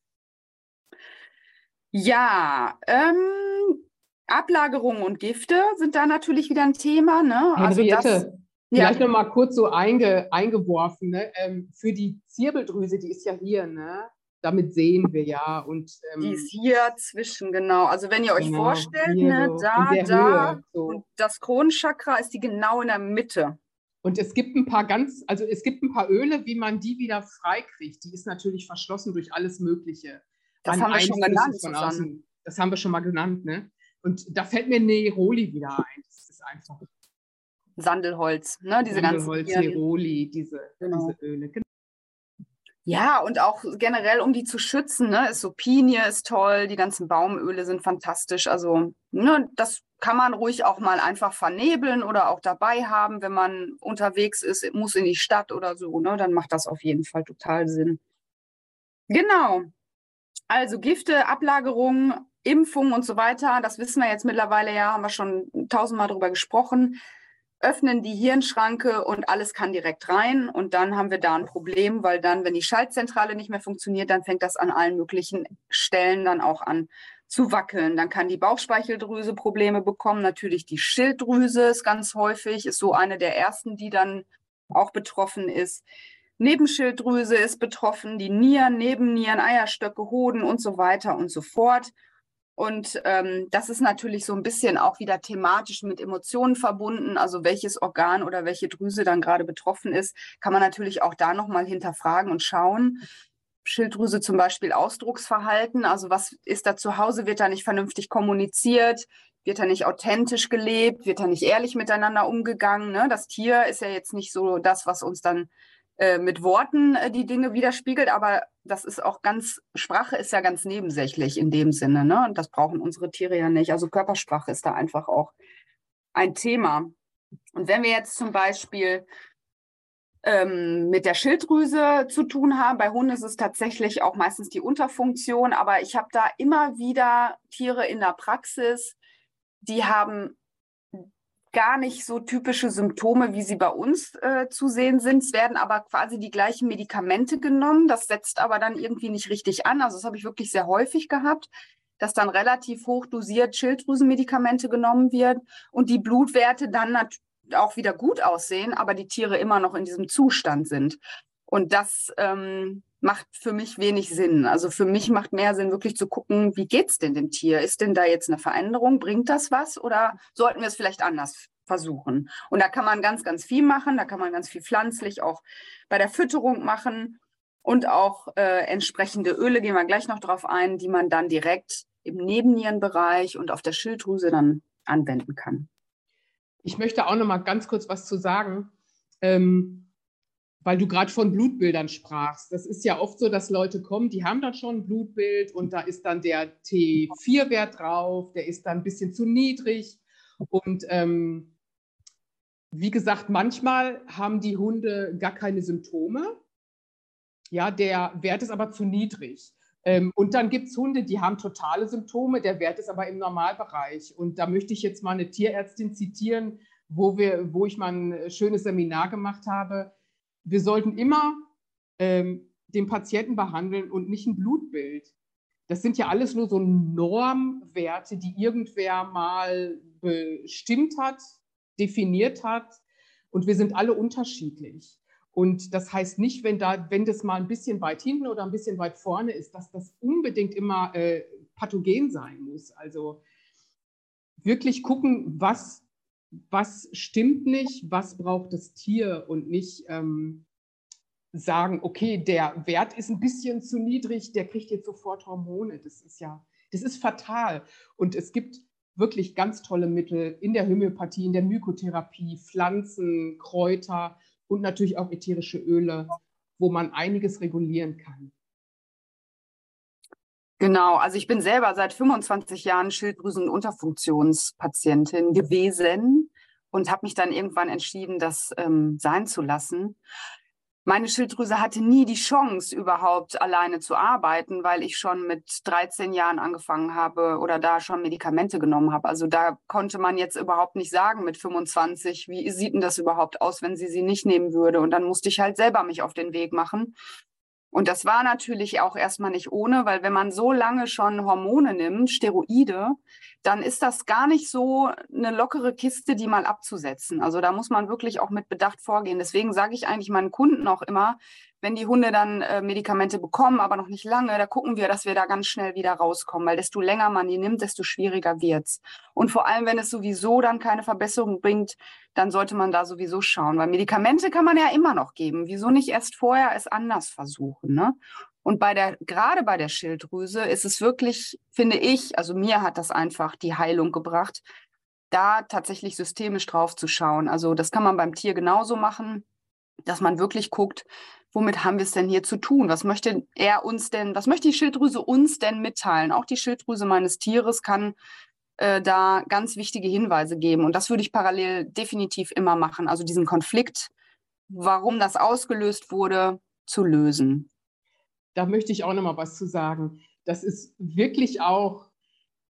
Speaker 2: Ja, ähm, Ablagerungen und Gifte sind da natürlich wieder ein Thema. Ne?
Speaker 3: Also das, Vielleicht ja. noch mal kurz so einge, eingeworfen, ne? ähm, für die Zirbeldrüse, die ist ja hier, ne? Damit sehen wir ja. Und,
Speaker 2: ähm, die ist hier zwischen, genau. Also wenn ihr euch genau, vorstellt, ne, so, da, da, Höhe, so. und das Kronenchakra ist die genau in der Mitte.
Speaker 3: Und es gibt ein paar ganz, also es gibt ein paar Öle, wie man die wieder freikriegt. Die ist natürlich verschlossen durch alles Mögliche.
Speaker 2: Das An haben wir schon genannt. Von außen.
Speaker 3: Das haben wir schon mal genannt, ne? Und da fällt mir Neroli wieder ein. Das ist einfach
Speaker 2: Sandelholz, ne?
Speaker 3: Diese Sandelholz, ganzen Neroli, diese, genau. diese Öle. Genau.
Speaker 2: Ja, und auch generell, um die zu schützen, ne, ist so Pinie ist toll, die ganzen Baumöle sind fantastisch. Also, ne, das kann man ruhig auch mal einfach vernebeln oder auch dabei haben, wenn man unterwegs ist, muss in die Stadt oder so, ne, dann macht das auf jeden Fall total Sinn. Genau. Also Gifte, Ablagerungen, Impfungen und so weiter, das wissen wir jetzt mittlerweile ja, haben wir schon tausendmal drüber gesprochen öffnen die Hirnschranke und alles kann direkt rein. Und dann haben wir da ein Problem, weil dann, wenn die Schaltzentrale nicht mehr funktioniert, dann fängt das an allen möglichen Stellen dann auch an zu wackeln. Dann kann die Bauchspeicheldrüse Probleme bekommen. Natürlich die Schilddrüse ist ganz häufig, ist so eine der ersten, die dann auch betroffen ist. Nebenschilddrüse ist betroffen, die Nieren, Nebennieren, Eierstöcke, Hoden und so weiter und so fort. Und ähm, das ist natürlich so ein bisschen auch wieder thematisch mit Emotionen verbunden. Also welches Organ oder welche Drüse dann gerade betroffen ist, kann man natürlich auch da nochmal hinterfragen und schauen. Schilddrüse zum Beispiel Ausdrucksverhalten. Also was ist da zu Hause? Wird da nicht vernünftig kommuniziert? Wird da nicht authentisch gelebt? Wird da nicht ehrlich miteinander umgegangen? Ne? Das Tier ist ja jetzt nicht so das, was uns dann äh, mit Worten äh, die Dinge widerspiegelt, aber das ist auch ganz, Sprache ist ja ganz nebensächlich in dem Sinne, ne? Und das brauchen unsere Tiere ja nicht. Also Körpersprache ist da einfach auch ein Thema. Und wenn wir jetzt zum Beispiel ähm, mit der Schilddrüse zu tun haben, bei Hunden ist es tatsächlich auch meistens die Unterfunktion, aber ich habe da immer wieder Tiere in der Praxis, die haben gar nicht so typische Symptome, wie sie bei uns äh, zu sehen sind. Es werden aber quasi die gleichen Medikamente genommen. Das setzt aber dann irgendwie nicht richtig an. Also das habe ich wirklich sehr häufig gehabt, dass dann relativ hoch dosiert Schilddrüsenmedikamente genommen wird und die Blutwerte dann auch wieder gut aussehen, aber die Tiere immer noch in diesem Zustand sind. Und das ähm, macht für mich wenig Sinn. Also für mich macht mehr Sinn, wirklich zu gucken, wie geht es denn dem Tier? Ist denn da jetzt eine Veränderung? Bringt das was? Oder sollten wir es vielleicht anders versuchen? Und da kann man ganz, ganz viel machen. Da kann man ganz viel pflanzlich auch bei der Fütterung machen und auch äh, entsprechende Öle, gehen wir gleich noch drauf ein, die man dann direkt im Nebennierenbereich und auf der Schilddrüse dann anwenden kann.
Speaker 3: Ich möchte auch noch mal ganz kurz was zu sagen. Ähm, weil du gerade von Blutbildern sprachst. Das ist ja oft so, dass Leute kommen, die haben dann schon ein Blutbild und da ist dann der T4-Wert drauf, der ist dann ein bisschen zu niedrig. Und ähm, wie gesagt, manchmal haben die Hunde gar keine Symptome. Ja, der Wert ist aber zu niedrig. Ähm, und dann gibt es Hunde, die haben totale Symptome, der Wert ist aber im Normalbereich. Und da möchte ich jetzt mal eine Tierärztin zitieren, wo, wir, wo ich mal ein schönes Seminar gemacht habe wir sollten immer ähm, den Patienten behandeln und nicht ein Blutbild. Das sind ja alles nur so Normwerte, die irgendwer mal bestimmt hat, definiert hat. Und wir sind alle unterschiedlich. Und das heißt nicht, wenn, da, wenn das mal ein bisschen weit hinten oder ein bisschen weit vorne ist, dass das unbedingt immer äh, pathogen sein muss. Also wirklich gucken, was was stimmt nicht, was braucht das Tier und nicht ähm, sagen, okay, der Wert ist ein bisschen zu niedrig, der kriegt jetzt sofort Hormone. Das ist ja, Das ist fatal. Und es gibt wirklich ganz tolle Mittel in der Homöopathie, in der Mykotherapie, Pflanzen, Kräuter und natürlich auch ätherische Öle, wo man einiges regulieren kann.
Speaker 2: Genau, also ich bin selber seit 25 Jahren Schilddrüsenunterfunktionspatientin gewesen und habe mich dann irgendwann entschieden, das ähm, sein zu lassen. Meine Schilddrüse hatte nie die Chance, überhaupt alleine zu arbeiten, weil ich schon mit 13 Jahren angefangen habe oder da schon Medikamente genommen habe. Also da konnte man jetzt überhaupt nicht sagen mit 25, wie sieht denn das überhaupt aus, wenn sie sie nicht nehmen würde. Und dann musste ich halt selber mich auf den Weg machen und das war natürlich auch erstmal nicht ohne, weil wenn man so lange schon Hormone nimmt, Steroide, dann ist das gar nicht so eine lockere Kiste, die mal abzusetzen. Also da muss man wirklich auch mit Bedacht vorgehen. Deswegen sage ich eigentlich meinen Kunden auch immer, wenn die Hunde dann äh, Medikamente bekommen, aber noch nicht lange, da gucken wir, dass wir da ganz schnell wieder rauskommen, weil desto länger man die nimmt, desto schwieriger wird's. Und vor allem, wenn es sowieso dann keine Verbesserung bringt, dann sollte man da sowieso schauen, weil Medikamente kann man ja immer noch geben. Wieso nicht erst vorher es anders versuchen? Ne? Und bei der, gerade bei der Schilddrüse ist es wirklich, finde ich, also mir hat das einfach die Heilung gebracht, da tatsächlich systemisch drauf zu schauen. Also das kann man beim Tier genauso machen, dass man wirklich guckt, womit haben wir es denn hier zu tun? Was möchte er uns denn, was möchte die Schilddrüse uns denn mitteilen? Auch die Schilddrüse meines Tieres kann äh, da ganz wichtige Hinweise geben. Und das würde ich parallel definitiv immer machen. Also diesen Konflikt, warum das ausgelöst wurde, zu lösen.
Speaker 3: Da möchte ich auch noch mal was zu sagen. Das ist wirklich auch,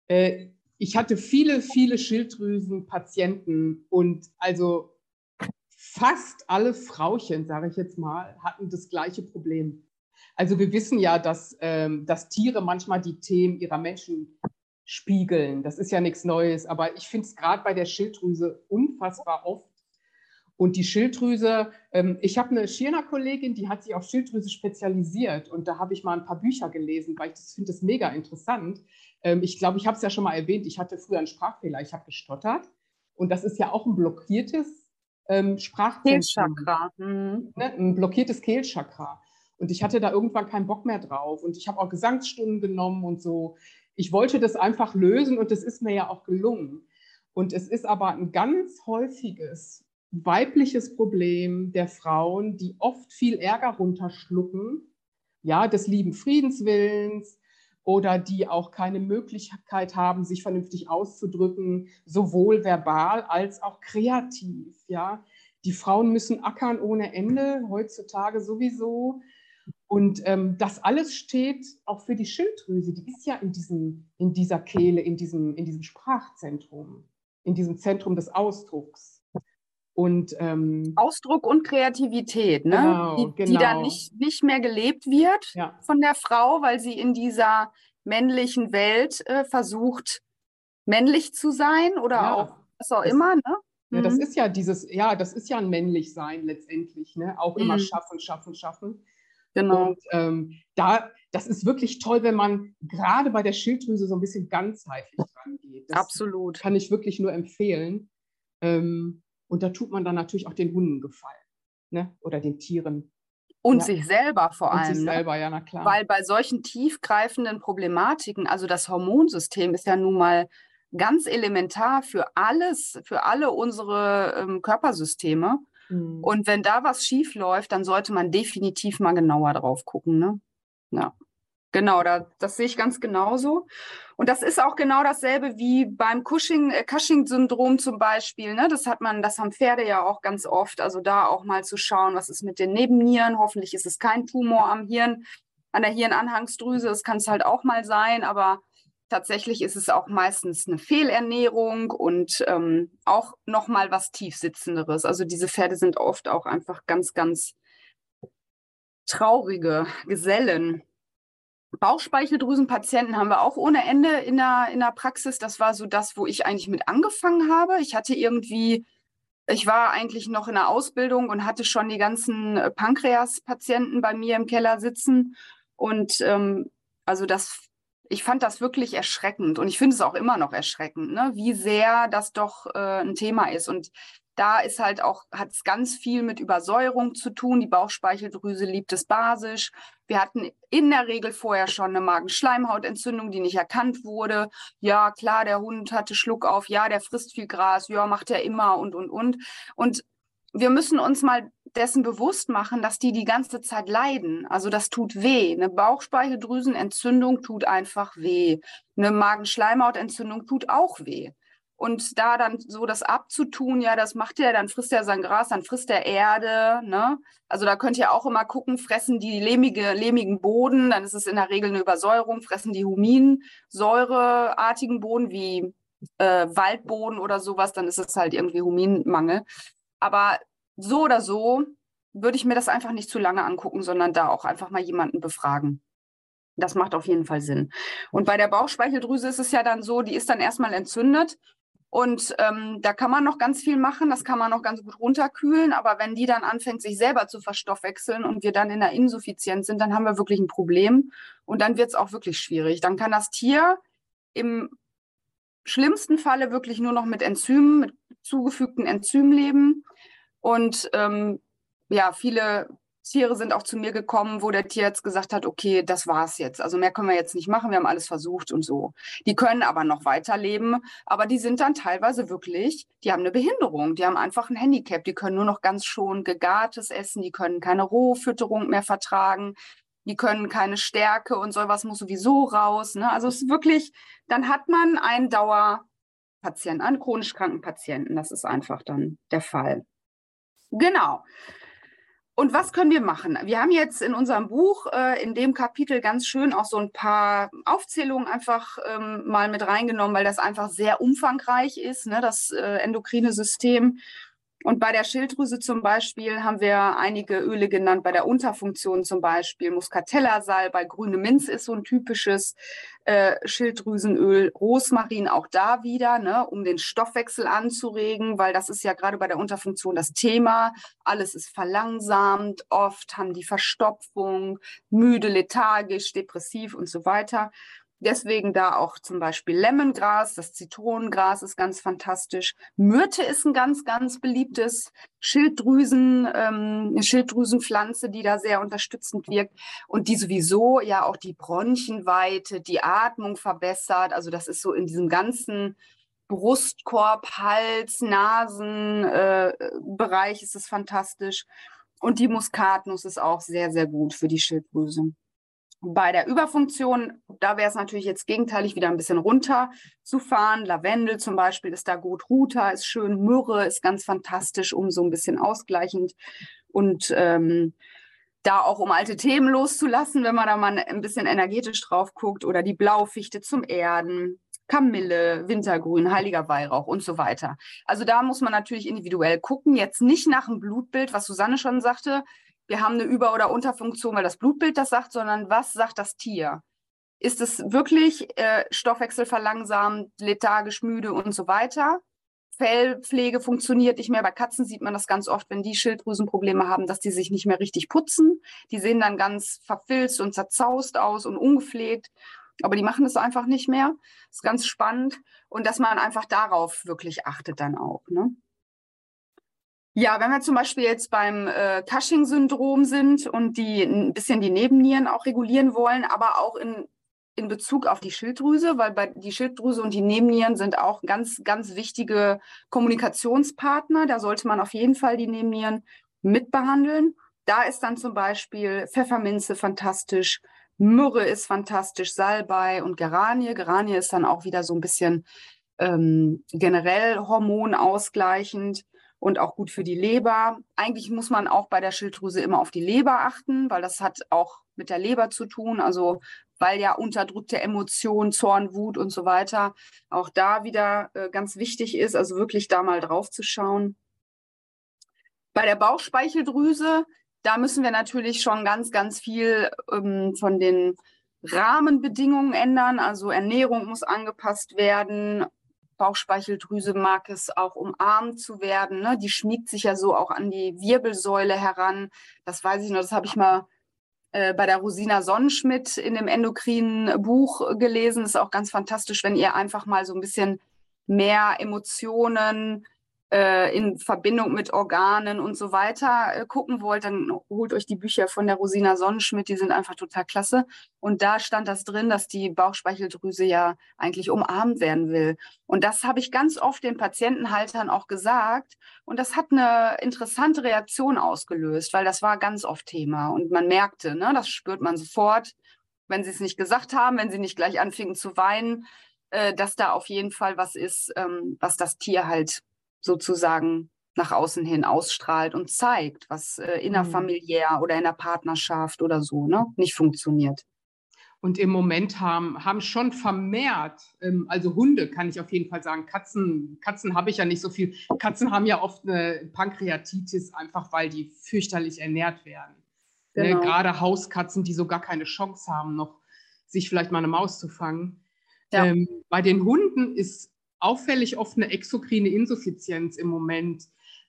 Speaker 3: äh, ich hatte viele, viele Schilddrüsenpatienten und also fast alle Frauchen, sage ich jetzt mal, hatten das gleiche Problem. Also wir wissen ja, dass, ähm, dass Tiere manchmal die Themen ihrer Menschen spiegeln. Das ist ja nichts Neues, aber ich finde es gerade bei der Schilddrüse unfassbar oft. Und die Schilddrüse, ähm, ich habe eine Schirner-Kollegin, die hat sich auf Schilddrüse spezialisiert und da habe ich mal ein paar Bücher gelesen, weil ich das finde das mega interessant. Ähm, ich glaube, ich habe es ja schon mal erwähnt, ich hatte früher einen Sprachfehler, ich habe gestottert und das ist ja auch ein blockiertes ähm, Sprachzentrum. Mhm. Ne, ein blockiertes Kehlchakra. Und ich hatte da irgendwann keinen Bock mehr drauf. Und ich habe auch Gesangsstunden genommen und so. Ich wollte das einfach lösen und das ist mir ja auch gelungen. Und es ist aber ein ganz häufiges weibliches Problem der Frauen, die oft viel Ärger runterschlucken, ja, des lieben Friedenswillens, oder die auch keine Möglichkeit haben, sich vernünftig auszudrücken, sowohl verbal als auch kreativ. Ja? Die Frauen müssen ackern ohne Ende, heutzutage sowieso. Und ähm, das alles steht auch für die Schilddrüse. Die ist ja in, diesem, in dieser Kehle, in diesem, in diesem Sprachzentrum, in diesem Zentrum des Ausdrucks.
Speaker 2: Und, ähm, Ausdruck und Kreativität, ne? Genau, die, genau. die dann genau. nicht, nicht mehr gelebt wird ja. von der Frau, weil sie in dieser männlichen Welt äh, versucht, männlich zu sein oder ja. auch was auch das, immer, ne?
Speaker 3: Ja, das mhm. ist ja dieses, ja, das ist ja ein männlich sein letztendlich, ne? Auch immer mhm. schaffen, schaffen, schaffen. Genau. Und ähm, da, das ist wirklich toll, wenn man gerade bei der Schilddrüse so ein bisschen ganzheitlich rangeht. Das
Speaker 2: Absolut.
Speaker 3: Kann ich wirklich nur empfehlen. Ähm, und da tut man dann natürlich auch den Hunden gefallen ne? oder den Tieren.
Speaker 2: Und ja. sich selber vor allem. Und sich
Speaker 3: ne? selber, ja, na klar.
Speaker 2: Weil bei solchen tiefgreifenden Problematiken, also das Hormonsystem ist ja nun mal ganz elementar für alles, für alle unsere ähm, Körpersysteme. Mhm. Und wenn da was schief läuft, dann sollte man definitiv mal genauer drauf gucken. Ne? Ja. Genau, da, das sehe ich ganz genauso. Und das ist auch genau dasselbe wie beim Cushing, äh, Cushing-Syndrom zum Beispiel. Ne? Das hat man, das haben Pferde ja auch ganz oft. Also da auch mal zu schauen, was ist mit den Nebennieren. Hoffentlich ist es kein Tumor am Hirn, an der Hirnanhangsdrüse. Das kann es halt auch mal sein, aber tatsächlich ist es auch meistens eine Fehlernährung und ähm, auch noch mal was tiefsitzenderes. Also diese Pferde sind oft auch einfach ganz, ganz traurige Gesellen. Bauchspeicheldrüsenpatienten haben wir auch ohne Ende in der, in der Praxis. Das war so das, wo ich eigentlich mit angefangen habe. Ich hatte irgendwie, ich war eigentlich noch in der Ausbildung und hatte schon die ganzen äh, Pankreas-Patienten bei mir im Keller sitzen. Und ähm, also das, ich fand das wirklich erschreckend und ich finde es auch immer noch erschreckend, ne? wie sehr das doch äh, ein Thema ist. Und Da ist halt auch, hat es ganz viel mit Übersäuerung zu tun. Die Bauchspeicheldrüse liebt es basisch. Wir hatten in der Regel vorher schon eine Magenschleimhautentzündung, die nicht erkannt wurde. Ja, klar, der Hund hatte Schluck auf. Ja, der frisst viel Gras. Ja, macht er immer und, und, und. Und wir müssen uns mal dessen bewusst machen, dass die die ganze Zeit leiden. Also das tut weh. Eine Bauchspeicheldrüsenentzündung tut einfach weh. Eine Magenschleimhautentzündung tut auch weh. Und da dann so das abzutun, ja, das macht er, dann frisst er sein Gras, dann frisst er Erde. Ne? Also da könnt ihr auch immer gucken, fressen die lehmige, lehmigen Boden, dann ist es in der Regel eine Übersäuerung, fressen die huminsäureartigen Boden wie äh, Waldboden oder sowas, dann ist es halt irgendwie Huminmangel. Aber so oder so würde ich mir das einfach nicht zu lange angucken, sondern da auch einfach mal jemanden befragen. Das macht auf jeden Fall Sinn. Und bei der Bauchspeicheldrüse ist es ja dann so, die ist dann erstmal entzündet. Und ähm, da kann man noch ganz viel machen, das kann man noch ganz gut runterkühlen. Aber wenn die dann anfängt, sich selber zu verstoffwechseln und wir dann in der Insuffizienz sind, dann haben wir wirklich ein Problem. Und dann wird es auch wirklich schwierig. Dann kann das Tier im schlimmsten Falle wirklich nur noch mit Enzymen, mit zugefügten Enzymen leben. Und ähm, ja, viele Tiere sind auch zu mir gekommen, wo der Tierarzt gesagt hat, okay, das war's jetzt. Also mehr können wir jetzt nicht machen, wir haben alles versucht und so. Die können aber noch weiterleben, aber die sind dann teilweise wirklich, die haben eine Behinderung, die haben einfach ein Handicap, die können nur noch ganz schon gegartes essen, die können keine Rohfütterung mehr vertragen, die können keine Stärke und sowas muss sowieso raus. Ne? Also es ist wirklich, dann hat man einen Dauerpatienten, einen chronisch kranken Patienten. Das ist einfach dann der Fall. Genau. Und was können wir machen? Wir haben jetzt in unserem Buch äh, in dem Kapitel ganz schön auch so ein paar Aufzählungen einfach ähm, mal mit reingenommen, weil das einfach sehr umfangreich ist, ne, das äh, endokrine System. Und bei der Schilddrüse zum Beispiel haben wir einige Öle genannt, bei der Unterfunktion zum Beispiel Muscatella-Salbei, grüne Minz ist so ein typisches äh, Schilddrüsenöl, Rosmarin auch da wieder, ne, um den Stoffwechsel anzuregen, weil das ist ja gerade bei der Unterfunktion das Thema. Alles ist verlangsamt, oft haben die Verstopfung, müde, lethargisch, depressiv und so weiter. Deswegen da auch zum Beispiel Lemongras, das Zitronengras ist ganz fantastisch. Myrte ist ein ganz, ganz beliebtes Schilddrüsen, ähm, eine Schilddrüsenpflanze, die da sehr unterstützend wirkt und die sowieso ja auch die Bronchienweite, die Atmung verbessert. Also das ist so in diesem ganzen Brustkorb, Hals, Nasen äh, ist es fantastisch. Und die Muskatnuss ist auch sehr, sehr gut für die Schilddrüse. Bei der Überfunktion, da wäre es natürlich jetzt gegenteilig wieder ein bisschen runterzufahren. Lavendel zum Beispiel ist da gut, Ruta ist schön, Myrrhe ist ganz fantastisch, um so ein bisschen ausgleichend und ähm, da auch um alte Themen loszulassen, wenn man da mal ein bisschen energetisch drauf guckt oder die Blaufichte zum Erden, Kamille, Wintergrün, heiliger Weihrauch und so weiter. Also da muss man natürlich individuell gucken, jetzt nicht nach dem Blutbild, was Susanne schon sagte, wir haben eine Über- oder Unterfunktion, weil das Blutbild das sagt, sondern was sagt das Tier? Ist es wirklich äh, Stoffwechsel verlangsamt, lethargisch, müde und so weiter? Fellpflege funktioniert nicht mehr. Bei Katzen sieht man das ganz oft, wenn die Schilddrüsenprobleme haben, dass die sich nicht mehr richtig putzen. Die sehen dann ganz verfilzt und zerzaust aus und ungepflegt. Aber die machen es einfach nicht mehr. Das ist ganz spannend. Und dass man einfach darauf wirklich achtet dann auch. Ne? Ja, wenn wir zum Beispiel jetzt beim äh, Cushing-Syndrom sind und die ein bisschen die Nebennieren auch regulieren wollen, aber auch in, in Bezug auf die Schilddrüse, weil bei die Schilddrüse und die Nebennieren sind auch ganz, ganz wichtige Kommunikationspartner. Da sollte man auf jeden Fall die Nebennieren mitbehandeln. Da ist dann zum Beispiel Pfefferminze fantastisch, Myrrhe ist fantastisch, Salbei und Geranie. Geranie ist dann auch wieder so ein bisschen ähm, generell hormonausgleichend und auch gut für die Leber. Eigentlich muss man auch bei der Schilddrüse immer auf die Leber achten, weil das hat auch mit der Leber zu tun. Also weil ja unterdrückte Emotionen, Zorn, Wut und so weiter auch da wieder äh, ganz wichtig ist, also wirklich da mal drauf zu schauen. Bei der Bauchspeicheldrüse, da müssen wir natürlich schon ganz, ganz viel ähm, von den Rahmenbedingungen ändern. Also Ernährung muss angepasst werden, Bauchspeicheldrüse mag es auch umarmt zu werden. Ne? Die schmiegt sich ja so auch an die Wirbelsäule heran. Das weiß ich noch, das habe ich mal äh, bei der Rosina Sonnenschmidt in dem endokrinen Buch gelesen. Ist auch ganz fantastisch, wenn ihr einfach mal so ein bisschen mehr Emotionen äh, in Verbindung mit Organen und so weiter äh, gucken wollt, dann holt euch die Bücher von der Rosina Sonnenschmidt, die sind einfach total klasse. Und da stand das drin, dass die Bauchspeicheldrüse ja eigentlich umarmt werden will. Und das habe ich ganz oft den Patientenhaltern auch gesagt. Und das hat eine interessante Reaktion ausgelöst, weil das war ganz oft Thema. Und man merkte, ne, das spürt man sofort, wenn sie es nicht gesagt haben, wenn sie nicht gleich anfingen zu weinen, äh, dass da auf jeden Fall was ist, ähm, was das Tier halt sozusagen nach außen hin ausstrahlt und zeigt, was äh, innerfamiliär mhm. oder in der Partnerschaft oder so ne, nicht funktioniert.
Speaker 3: Und im Moment haben, haben schon vermehrt, ähm, also Hunde kann ich auf jeden Fall sagen, Katzen, Katzen habe ich ja nicht so viel. Katzen haben ja oft eine Pankreatitis, einfach weil die fürchterlich ernährt werden. Ne, genau. Ne, gerade Hauskatzen, die so gar keine Chance haben, noch sich vielleicht mal eine Maus zu fangen. Ja. Ähm, bei den Hunden ist auffällig oft eine exokrine Insuffizienz im Moment.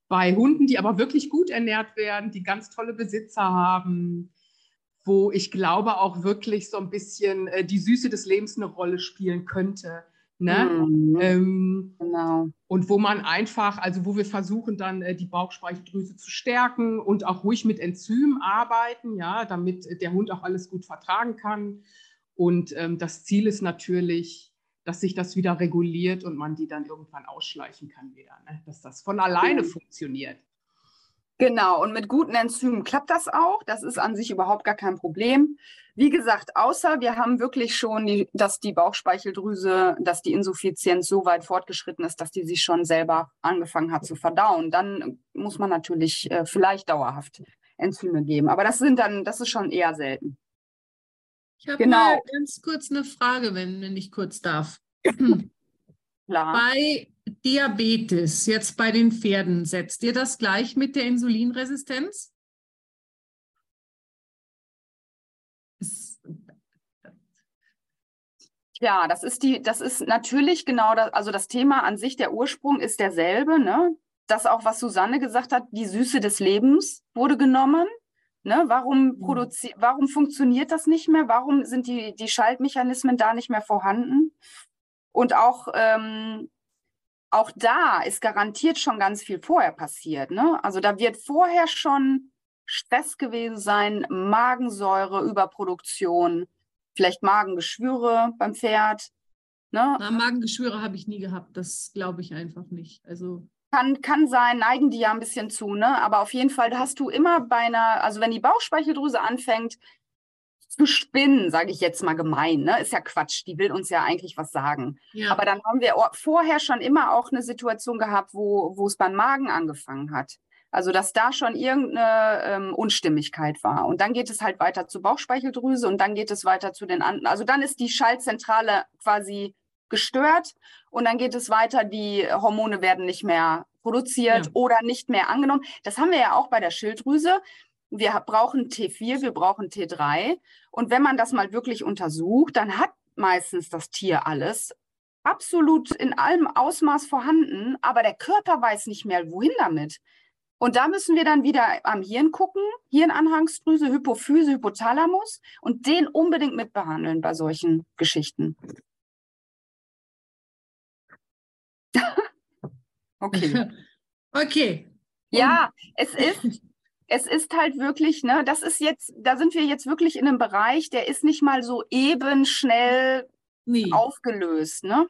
Speaker 3: Bei Hunden, die aber wirklich gut ernährt werden, die ganz tolle Besitzer haben, wo ich glaube auch wirklich so ein bisschen äh, die Süße des Lebens eine Rolle spielen könnte. Ne? Mhm. Ähm, genau. Und wo man einfach, also wo wir versuchen dann äh, die Bauchspeicheldrüse zu stärken und auch ruhig mit Enzymen arbeiten, ja, damit der Hund auch alles gut vertragen kann. Und ähm, das Ziel ist natürlich, dass sich das wieder reguliert und man die dann irgendwann ausschleichen kann wieder, ne? dass das von alleine mhm. funktioniert.
Speaker 2: Genau, und mit guten Enzymen klappt das auch. Das ist an sich überhaupt gar kein Problem. Wie gesagt, außer wir haben wirklich schon, die, dass die Bauchspeicheldrüse, dass die Insuffizienz so weit fortgeschritten ist, dass die sich schon selber angefangen hat zu verdauen. Dann muss man natürlich äh, vielleicht dauerhaft Enzyme geben. Aber das sind dann, das ist schon eher selten.
Speaker 4: Ich habe genau. mal ganz kurz eine Frage, wenn, wenn ich kurz darf. Klar. Bei Diabetes, jetzt bei den Pferden, setzt ihr das gleich mit der Insulinresistenz?
Speaker 2: Ja, das ist die, das ist natürlich genau das, also das Thema an sich, der Ursprung ist derselbe, ne? Das auch, was Susanne gesagt hat, die Süße des Lebens wurde genommen. Ne? Warum, mhm. warum funktioniert das nicht mehr? Warum sind die, die Schaltmechanismen da nicht mehr vorhanden? Und auch, ähm, auch da ist garantiert schon ganz viel vorher passiert. Ne? Also da wird vorher schon Stress gewesen sein, Magensäure, Überproduktion, vielleicht Magengeschwüre beim Pferd.
Speaker 4: Ne? Na, Magengeschwüre habe ich nie gehabt, das glaube ich einfach nicht. Also
Speaker 2: kann, kann sein, neigen die ja ein bisschen zu, ne? Aber auf jeden Fall hast du immer bei einer, also wenn die Bauchspeicheldrüse anfängt zu spinnen, sage ich jetzt mal gemein, ne? Ist ja Quatsch, die will uns ja eigentlich was sagen. Ja. Aber dann haben wir vorher schon immer auch eine Situation gehabt, wo, wo es beim Magen angefangen hat. Also dass da schon irgendeine ähm, Unstimmigkeit war. Und dann geht es halt weiter zur Bauchspeicheldrüse und dann geht es weiter zu den anderen. Also dann ist die Schaltzentrale quasi gestört und dann geht es weiter, die Hormone werden nicht mehr produziert ja. oder nicht mehr angenommen. Das haben wir ja auch bei der Schilddrüse. Wir brauchen T4, wir brauchen T3 und wenn man das mal wirklich untersucht, dann hat meistens das Tier alles absolut in allem Ausmaß vorhanden, aber der Körper weiß nicht mehr, wohin damit. Und da müssen wir dann wieder am Hirn gucken, Hirnanhangsdrüse, Hypophyse, Hypothalamus und den unbedingt mitbehandeln bei solchen Geschichten.
Speaker 4: okay. okay.
Speaker 2: Ja, es ist, es ist halt wirklich, ne, das ist jetzt, da sind wir jetzt wirklich in einem Bereich, der ist nicht mal so eben schnell nee. aufgelöst, ne?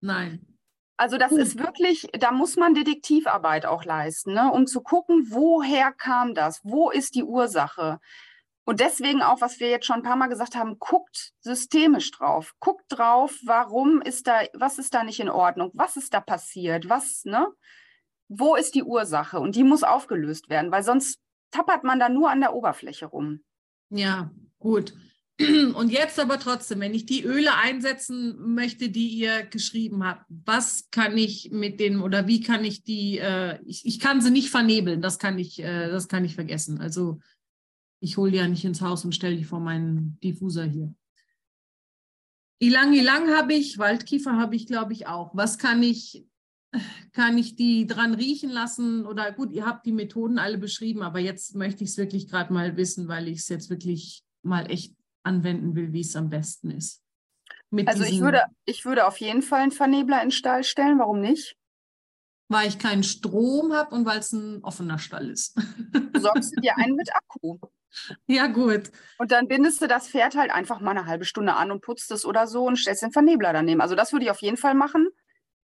Speaker 4: Nein.
Speaker 2: Also das hm. ist wirklich, da muss man Detektivarbeit auch leisten, ne, um zu gucken, woher kam das, wo ist die Ursache. Und deswegen auch, was wir jetzt schon ein paar Mal gesagt haben, guckt systemisch drauf. Guckt drauf, warum ist da, was ist da nicht in Ordnung? Was ist da passiert? Was, ne? Wo ist die Ursache? Und die muss aufgelöst werden, weil sonst tappert man da nur an der Oberfläche rum.
Speaker 4: Ja, gut. Und jetzt aber trotzdem, wenn ich die Öle einsetzen möchte, die ihr geschrieben habt, was kann ich mit denen oder wie kann ich die, äh, ich, ich kann sie nicht vernebeln, das kann ich, äh, das kann ich vergessen. Also ich hole die ja nicht ins Haus und stelle die vor meinen Diffuser hier. Ilang Ilang habe ich, Waldkiefer habe ich, glaube ich, auch. Was kann ich, kann ich die dran riechen lassen? Oder gut, ihr habt die Methoden alle beschrieben, aber jetzt möchte ich es wirklich gerade mal wissen, weil ich es jetzt wirklich mal echt anwenden will, wie es am besten ist.
Speaker 2: Mit also ich würde, ich würde auf jeden Fall einen Vernebler in den Stall stellen, warum nicht?
Speaker 4: weil ich keinen Strom habe und weil es ein offener Stall ist.
Speaker 2: Besorgst du dir einen mit Akku.
Speaker 4: Ja, gut.
Speaker 2: Und dann bindest du das Pferd halt einfach mal eine halbe Stunde an und putzt es oder so und stellst den Vernebler daneben. Also das würde ich auf jeden Fall machen.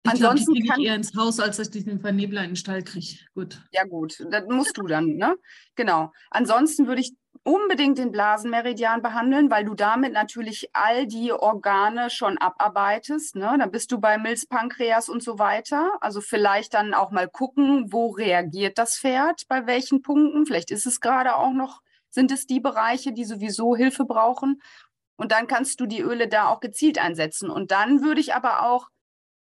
Speaker 4: Ich
Speaker 2: Ansonsten
Speaker 4: kriege
Speaker 2: kann
Speaker 4: ich eher ins Haus, als dass ich den Vernebler in den Stall kriege. Gut.
Speaker 2: Ja, gut, das musst du dann, ne? Genau. Ansonsten würde ich unbedingt den Blasenmeridian behandeln, weil du damit natürlich all die Organe schon abarbeitest. Ne? Dann bist du bei Milz, Pankreas und so weiter. Also vielleicht dann auch mal gucken, wo reagiert das Pferd, bei welchen Punkten. Vielleicht ist es gerade auch noch, sind es die Bereiche, die sowieso Hilfe brauchen. Und dann kannst du die Öle da auch gezielt einsetzen. Und dann würde ich aber auch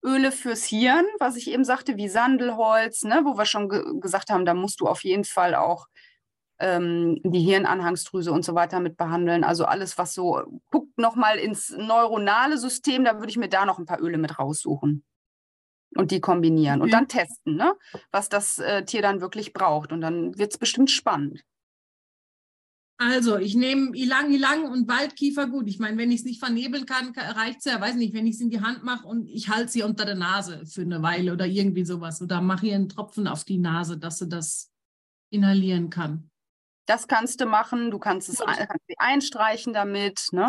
Speaker 2: Öle fürs Hirn, was ich eben sagte, wie Sandelholz, ne, wo wir schon ge gesagt haben, da musst du auf jeden Fall auch ähm, die Hirnanhangsdrüse und so weiter mit behandeln. Also alles, was so guckt nochmal ins neuronale System, da würde ich mir da noch ein paar Öle mit raussuchen und die kombinieren und
Speaker 4: Okay.
Speaker 2: dann testen, ne, was das äh, Tier dann wirklich braucht. Und dann wird es bestimmt spannend.
Speaker 4: Also, ich nehme Ilang Ilang und Waldkiefer gut. Ich meine, wenn ich es nicht vernebeln kann, reicht es ja, weiß nicht, wenn ich es in die Hand mache und ich halte sie unter der Nase für eine Weile oder irgendwie sowas. Oder mache ihr einen Tropfen auf die Nase, dass sie das inhalieren kann.
Speaker 2: Das kannst du machen. Du kannst es ein, kannst sie einstreichen damit. Ne?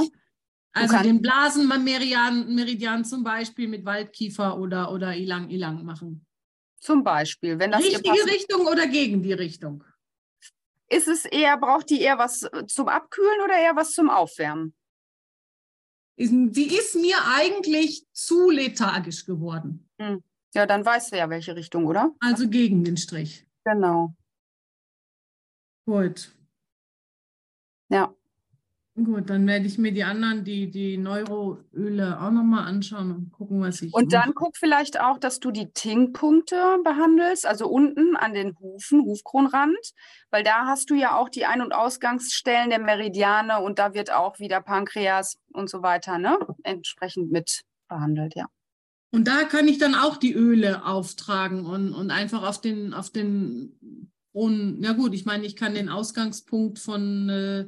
Speaker 4: Also den Blasenmeridian Meridian zum Beispiel mit Waldkiefer oder, oder Ilang Ilang machen.
Speaker 2: Zum Beispiel, wenn das
Speaker 4: Richtige. Richtung oder gegen die Richtung?
Speaker 2: Ist es eher, braucht die eher was äh, zum Abkühlen oder eher was zum Aufwärmen?
Speaker 4: Die ist mir eigentlich zu lethargisch geworden.
Speaker 2: Ja, dann weißt du ja, welche Richtung, oder?
Speaker 4: Also gegen den Strich.
Speaker 2: Genau.
Speaker 4: Gut.
Speaker 2: Ja.
Speaker 4: Gut, dann werde ich mir die anderen, die, die Neuroöle auch nochmal anschauen und gucken, was ich.
Speaker 2: Und dann
Speaker 4: mache.
Speaker 2: guck vielleicht auch, dass du die Tinkpunkte behandelst, also unten an den Hufen, Hufkronrand, weil da hast du ja auch die Ein- und Ausgangsstellen der Meridiane und da wird auch wieder Pankreas und so weiter, ne? Entsprechend mit behandelt, ja.
Speaker 4: Und da kann ich dann auch die Öle auftragen und, und einfach auf den, auf den Brunnen. Ja gut, ich meine, ich kann den Ausgangspunkt von äh,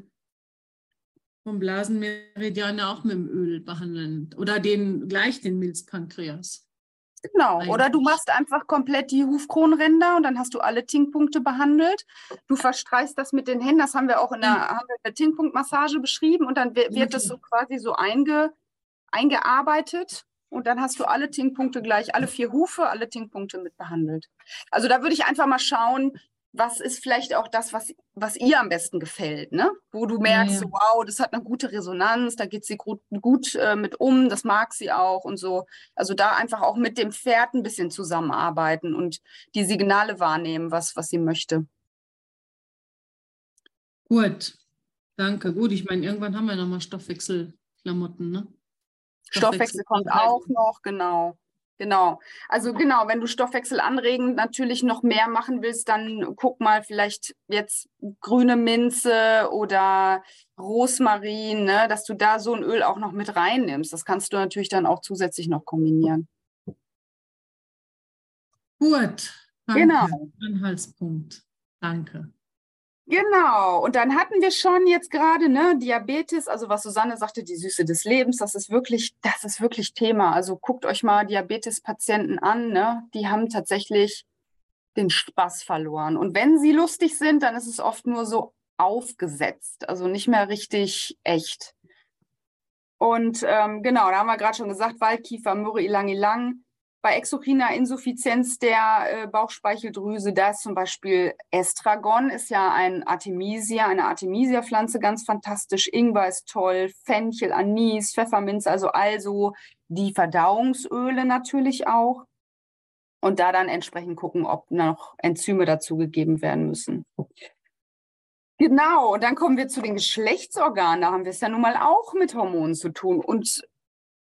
Speaker 4: vom Blasenmeridian auch mit dem Öl behandeln. Oder den gleich den Milzpankreas.
Speaker 2: Genau. Oder du machst einfach komplett die Hufkronränder und dann hast du alle Tinkpunkte behandelt. Du verstreichst das mit den Händen. Das haben wir auch in der,
Speaker 4: Ja.
Speaker 2: haben wir in der Tinkpunktmassage beschrieben und dann wird, wird das so quasi so einge, eingearbeitet. Und dann hast du alle Tinkpunkte gleich, alle vier Hufe, alle Tinkpunkte mit behandelt. Also da würde ich einfach mal schauen, was ist vielleicht auch das, was, was ihr am besten gefällt, ne? Wo du merkst,
Speaker 4: ja.
Speaker 2: so, wow, das hat eine gute Resonanz, da geht sie gut, gut äh, mit um, das mag sie auch und so. Also da einfach auch mit dem Pferd ein bisschen zusammenarbeiten und die Signale wahrnehmen, was, was sie möchte.
Speaker 4: Gut, danke. Gut, ich meine, irgendwann haben wir nochmal Stoffwechselklamotten, ne?
Speaker 2: Stoffwechsel kommt auch noch, genau. Genau. Also genau, wenn du Stoffwechsel anregend natürlich noch mehr machen willst, dann guck mal vielleicht jetzt grüne Minze oder Rosmarin, ne, dass du da so ein Öl auch noch mit reinnimmst. Das kannst du natürlich dann auch zusätzlich noch kombinieren.
Speaker 4: Gut, danke.
Speaker 2: Genau.
Speaker 4: Anhaltspunkt. Danke.
Speaker 2: Genau, und dann hatten wir schon jetzt gerade ne, Diabetes, also was Susanne sagte, die Süße des Lebens, das ist wirklich, das ist wirklich Thema. Also guckt euch mal Diabetespatienten an, ne? Die haben tatsächlich den Spaß verloren. Und wenn sie lustig sind, dann ist es oft nur so aufgesetzt, also nicht mehr richtig echt. Und ähm, genau, da haben wir gerade schon gesagt, Waldkiefer, Myrrhe, Ilang, Ilang. Bei exokriner Insuffizienz der äh, Bauchspeicheldrüse, da ist zum Beispiel Estragon, ist ja ein Artemisia, eine Artemisia-Pflanze, ganz fantastisch. Ingwer ist toll, Fenchel, Anis, Pfefferminz, also also die Verdauungsöle natürlich auch. Und da dann entsprechend gucken, ob noch Enzyme dazugegeben werden müssen. Genau, und dann kommen wir zu den Geschlechtsorganen. Da haben wir es ja nun mal auch mit Hormonen zu tun. Und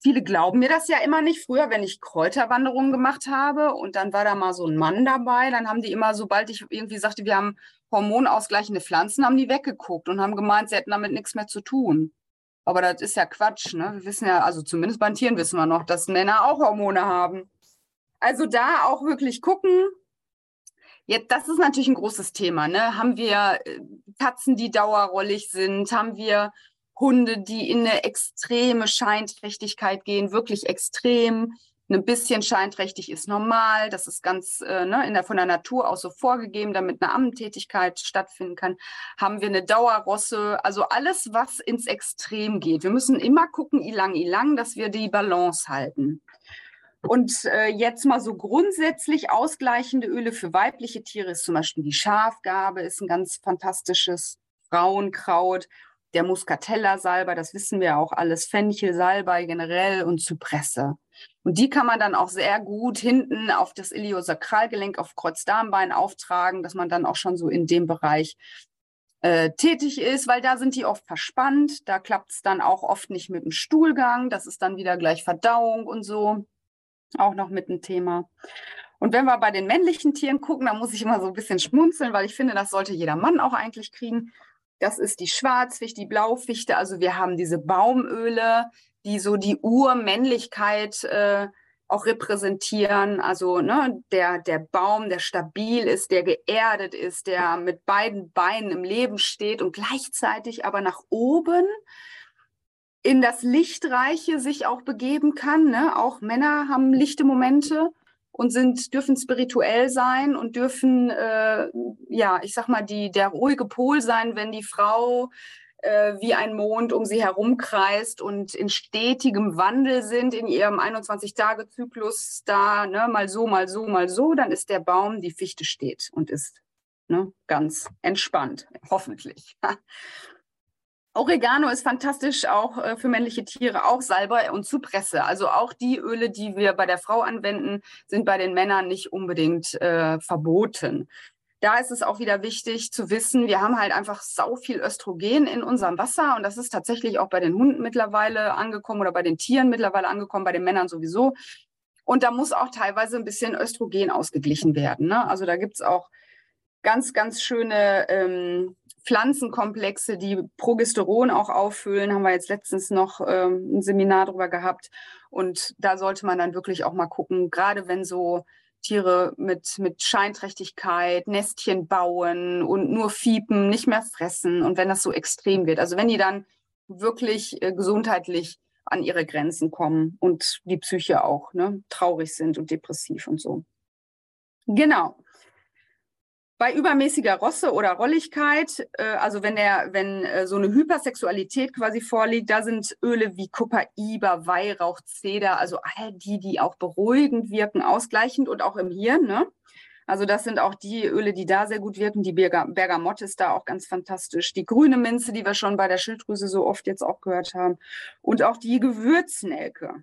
Speaker 2: viele glauben mir das ja immer nicht. Früher, wenn ich Kräuterwanderungen gemacht habe und dann war da mal so ein Mann dabei, dann haben die immer, sobald ich irgendwie sagte, wir haben hormonausgleichende Pflanzen, haben die weggeguckt und haben gemeint, sie hätten damit nichts mehr zu tun. Aber das ist ja Quatsch. Ne? Wir wissen ja, also zumindest bei Tieren wissen wir noch, dass Männer auch Hormone haben. Also da auch wirklich gucken. Jetzt, das ist natürlich ein großes Thema. Ne? Haben wir äh, Katzen, die dauerrollig sind? Haben wir Hunde, die in eine extreme Scheinträchtigkeit gehen, wirklich extrem? ein bisschen scheinträchtig ist normal. Das ist ganz äh, ne, in der, von der Natur aus so vorgegeben, damit eine Ammentätigkeit stattfinden kann. Haben wir eine Dauerrosse, also alles, was ins Extrem geht. Wir müssen immer gucken, ilang, ilang, dass wir die Balance halten. Und äh, jetzt mal so grundsätzlich ausgleichende Öle für weibliche Tiere ist zum Beispiel die Schafgarbe, ist ein ganz fantastisches Frauenkraut. Der Muscatella-Salbei, das wissen wir auch alles, Fenchel, Salbei generell und Zypresse. Und die kann man dann auch sehr gut hinten auf das Iliosakralgelenk, auf Kreuzdarmbein auftragen, dass man dann auch schon so in dem Bereich äh, tätig ist, weil da sind die oft verspannt. Da klappt es dann auch oft nicht mit dem Stuhlgang. Das ist dann wieder gleich Verdauung und so auch noch mit ein Thema. Und wenn wir bei den männlichen Tieren gucken, dann muss ich immer so ein bisschen schmunzeln, weil ich finde, das sollte jeder Mann auch eigentlich kriegen. Das ist die Schwarzfichte, die Blaufichte. Also wir haben diese Baumöle, die so die Urmännlichkeit äh, auch repräsentieren. Also ne, der, der Baum, der stabil ist, der geerdet ist, der mit beiden Beinen im Leben steht und gleichzeitig aber nach oben in das Lichtreiche sich auch begeben kann. Ne? Auch Männer haben lichte Momente und sind, dürfen spirituell sein und dürfen, äh, ja, ich sag mal, die, der ruhige Pol sein, wenn die Frau äh, wie ein Mond um sie herumkreist und in stetigem Wandel sind in ihrem 21-Tage-Zyklus da, ne, mal so, mal so, mal so, dann ist der Baum, die Fichte steht und ist ne, ganz entspannt, hoffentlich. Oregano ist fantastisch auch äh, für männliche Tiere, auch Salbei und Zypresse. Also auch die Öle, die wir bei der Frau anwenden, sind bei den Männern nicht unbedingt äh, verboten. Da ist es auch wieder wichtig zu wissen, wir haben halt einfach sau viel Östrogen in unserem Wasser und das ist tatsächlich auch bei den Hunden mittlerweile angekommen oder bei den Tieren mittlerweile angekommen, bei den Männern sowieso. Und da muss auch teilweise ein bisschen Östrogen ausgeglichen werden. Ne? Also da gibt es auch ganz, ganz schöne ähm, Pflanzenkomplexe, die Progesteron auch auffüllen, haben wir jetzt letztens noch ähm, ein Seminar darüber gehabt. Und da sollte man dann wirklich auch mal gucken, gerade wenn so Tiere mit, mit Scheinträchtigkeit, Nestchen bauen und nur fiepen, nicht mehr fressen und wenn das so extrem wird. Also wenn die dann wirklich äh, gesundheitlich an ihre Grenzen kommen und die Psyche auch ne, traurig sind und depressiv und so. Genau. Bei übermäßiger Rosse oder Rolligkeit, äh, also wenn der, wenn äh, so eine Hypersexualität quasi vorliegt, da sind Öle wie Copaiba, Weihrauch, Zeder, also all die, die auch beruhigend wirken, ausgleichend und auch im Hirn. Ne? Also das sind auch die Öle, die da sehr gut wirken. Die Berga Bergamotte ist da auch ganz fantastisch. Die grüne Minze, die wir schon bei der Schilddrüse so oft jetzt auch gehört haben. Und auch die Gewürznelke.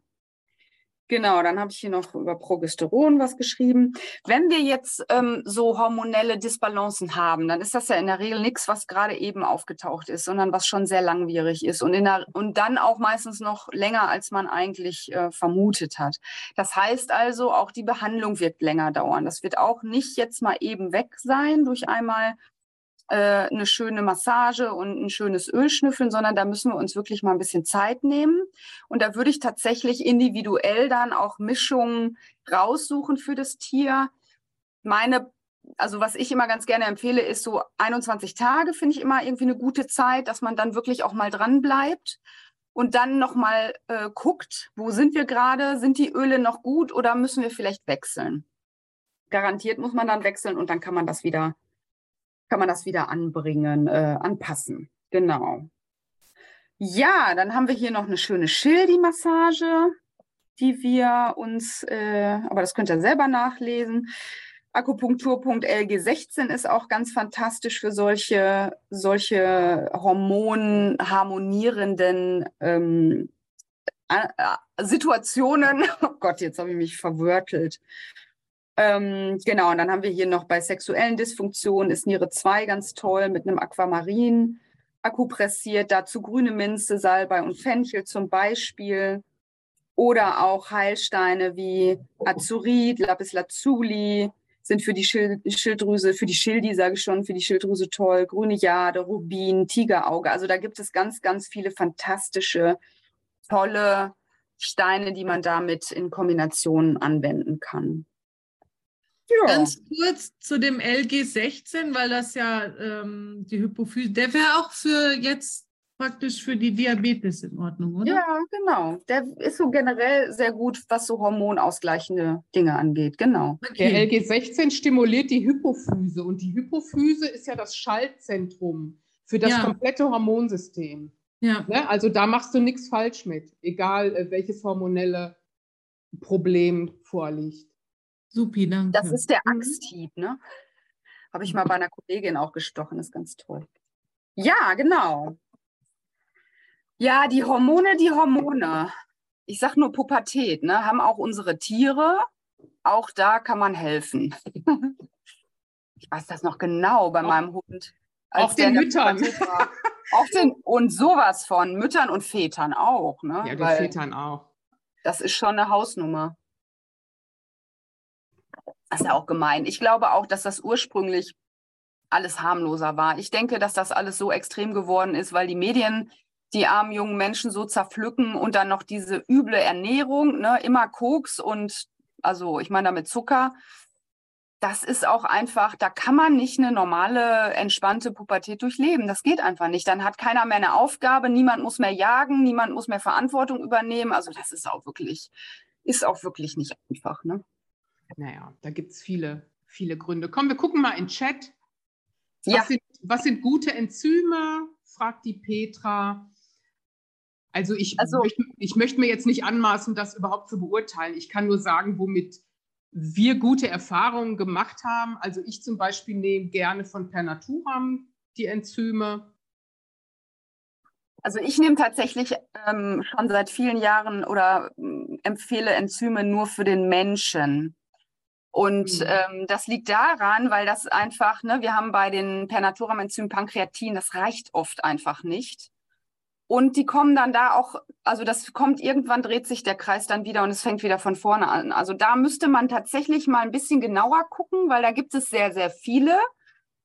Speaker 2: Genau, dann habe ich hier noch über Progesteron was geschrieben. Wenn wir jetzt ähm, so hormonelle Disbalancen haben, dann ist das ja in der Regel nichts, was gerade eben aufgetaucht ist, sondern was schon sehr langwierig ist und, in der, und dann auch meistens noch länger, als man eigentlich äh, vermutet hat. Das heißt also, auch die Behandlung wird länger dauern. Das wird auch nicht jetzt mal eben weg sein durch einmal äh, eine schöne Massage und ein schönes Ölschnüffeln, sondern da müssen wir uns wirklich mal ein bisschen Zeit nehmen. Und da würde ich tatsächlich individuell dann auch Mischungen raussuchen für das Tier. Meine, also was ich immer ganz gerne empfehle, ist so 21 Tage, finde ich immer irgendwie eine gute Zeit, dass man dann wirklich auch mal dran bleibt und dann nochmal äh, guckt, wo sind wir gerade, sind die Öle noch gut oder müssen wir vielleicht wechseln. Garantiert muss man dann wechseln und dann kann man das wieder kann man das wieder anbringen, äh, anpassen. Genau. Ja, dann haben wir hier noch eine schöne Schildi-Massage, die wir uns, äh, aber das könnt ihr selber nachlesen. Akupunktur.lg16 ist auch ganz fantastisch für solche, solche hormonharmonierenden ähm, äh, Situationen. Oh Gott, jetzt habe ich mich verwörtelt. Ähm, genau, und dann haben wir hier noch bei sexuellen Dysfunktionen ist Niere 2 ganz toll mit einem Aquamarin akupressiert, dazu grüne Minze, Salbei und Fenchel zum Beispiel. Oder auch Heilsteine wie Azurit, Lapis Lazuli sind für die Schil Schilddrüse, für die Schildi, sage ich schon, für die Schilddrüse toll. Grüne Jade, Rubin, Tigerauge. Also da gibt es ganz, ganz viele fantastische, tolle Steine, die man damit in Kombination anwenden kann.
Speaker 4: Ja. Ganz kurz zu dem LG16, weil das ja ähm, die Hypophyse, der wäre auch für jetzt praktisch für die Diabetes in Ordnung, oder?
Speaker 2: Ja, genau. Der ist so generell sehr gut, was so hormonausgleichende Dinge angeht. Genau.
Speaker 3: Der LG16 stimuliert die Hypophyse und die Hypophyse ist ja das Schaltzentrum für das
Speaker 4: Ja.
Speaker 3: komplette Hormonsystem.
Speaker 4: Ja,
Speaker 3: Ne? Also da machst du nichts falsch mit, egal äh, welches hormonelle Problem vorliegt.
Speaker 4: Supi, danke.
Speaker 2: Das ist der
Speaker 3: Mhm.
Speaker 2: Axthieb, ne? Habe ich mal bei einer Kollegin auch gestochen, ist ganz toll. Ja, genau. Ja, die Hormone, die Hormone. Ich sag nur Pubertät, ne? Haben auch unsere Tiere. Auch da kann man helfen. Ich weiß das noch genau bei
Speaker 3: Auch-
Speaker 2: meinem Hund.
Speaker 3: auch den Müttern.
Speaker 2: Auch den, und sowas von Müttern und Vätern auch, ne?
Speaker 3: Ja, den
Speaker 2: Weil
Speaker 3: Vätern auch.
Speaker 2: das ist schon eine Hausnummer. Das ist ja auch gemein. Ich glaube auch, dass das ursprünglich alles harmloser war. Ich denke, dass das alles so extrem geworden ist, weil die Medien die armen jungen Menschen so zerpflücken und dann noch diese üble Ernährung, ne, immer Koks und also ich meine damit Zucker. Das ist auch einfach, da kann man nicht eine normale, entspannte Pubertät durchleben. Das geht einfach nicht. Dann hat keiner mehr eine Aufgabe, niemand muss mehr jagen, niemand muss mehr Verantwortung übernehmen. Also das ist auch wirklich, ist auch wirklich nicht einfach. Ne?
Speaker 3: Naja, da gibt es viele, viele Gründe. Komm, wir gucken mal in den Chat. Was,
Speaker 2: Ja.
Speaker 3: sind, was sind gute Enzyme? fragt die Petra. Also ich,
Speaker 2: Also-
Speaker 3: möchte, ich möchte mir jetzt nicht anmaßen, das überhaupt zu beurteilen. Ich kann nur sagen, womit wir gute Erfahrungen gemacht haben. Also ich zum Beispiel nehme gerne von Pernaturam die Enzyme.
Speaker 2: Also ich nehme tatsächlich ähm, schon seit vielen Jahren oder ähm, empfehle Enzyme nur für den Menschen. Und
Speaker 3: Mhm.
Speaker 2: ähm, das liegt daran, weil das einfach, ne, wir haben bei den Pernaturam-Enzymen Pankreatin, das reicht oft einfach nicht. Und die kommen dann da auch, also das kommt irgendwann, dreht sich der Kreis dann wieder und es fängt wieder von vorne an. Also da müsste man tatsächlich mal ein bisschen genauer gucken, weil da gibt es sehr, sehr viele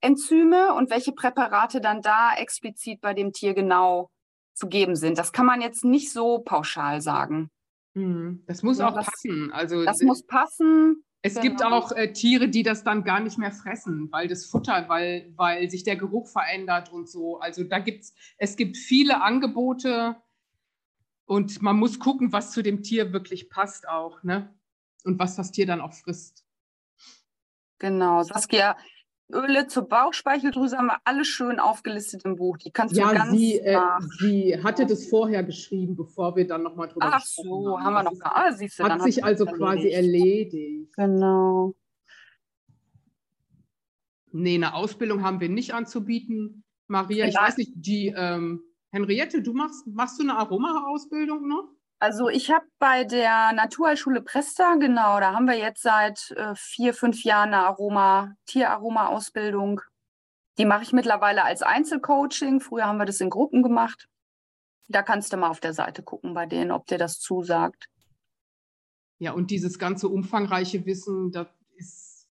Speaker 2: Enzyme und welche Präparate dann da explizit bei dem Tier genau zu geben sind. Das kann man jetzt nicht so pauschal sagen.
Speaker 3: Mhm. Das muss
Speaker 2: Ja,
Speaker 3: auch
Speaker 2: das-
Speaker 3: passen. Also
Speaker 2: Das muss passen.
Speaker 3: Es gibt
Speaker 2: Genau.
Speaker 3: auch äh, Tiere, die das dann gar nicht mehr fressen, weil das Futter, weil, weil sich der Geruch verändert und so. Also da gibt's, es gibt viele Angebote und man muss gucken, was zu dem Tier wirklich passt auch, ne? Und was das Tier dann auch frisst.
Speaker 2: Genau. Saskia, Öle zur Bauchspeicheldrüse haben wir alle schön aufgelistet im Buch. Die kannst du ganz
Speaker 3: äh,
Speaker 2: nach-
Speaker 3: sie hatte das vorher geschrieben, bevor wir dann nochmal drüber
Speaker 2: Ach so,
Speaker 3: haben.
Speaker 2: haben wir
Speaker 3: Das
Speaker 2: noch
Speaker 3: ist-
Speaker 2: gar. Ah, siehst du,
Speaker 3: Hat sich also quasi
Speaker 2: erledigt.
Speaker 3: erledigt.
Speaker 2: Genau.
Speaker 3: Nee, eine Ausbildung haben wir nicht anzubieten. Maria, ich
Speaker 2: Ja.
Speaker 3: weiß nicht, die ähm, Henriette, du machst, machst du eine Aroma-Ausbildung noch?
Speaker 2: Also ich habe bei der Naturheilschule Presta, genau, da haben wir jetzt seit äh, vier, fünf Jahren eine Aroma, Tieraroma-Ausbildung. Die mache ich mittlerweile als Einzelcoaching. Früher haben wir das in Gruppen gemacht. Da kannst du mal auf der Seite gucken bei denen, ob dir das zusagt.
Speaker 3: Ja, und dieses ganze umfangreiche Wissen, das ist,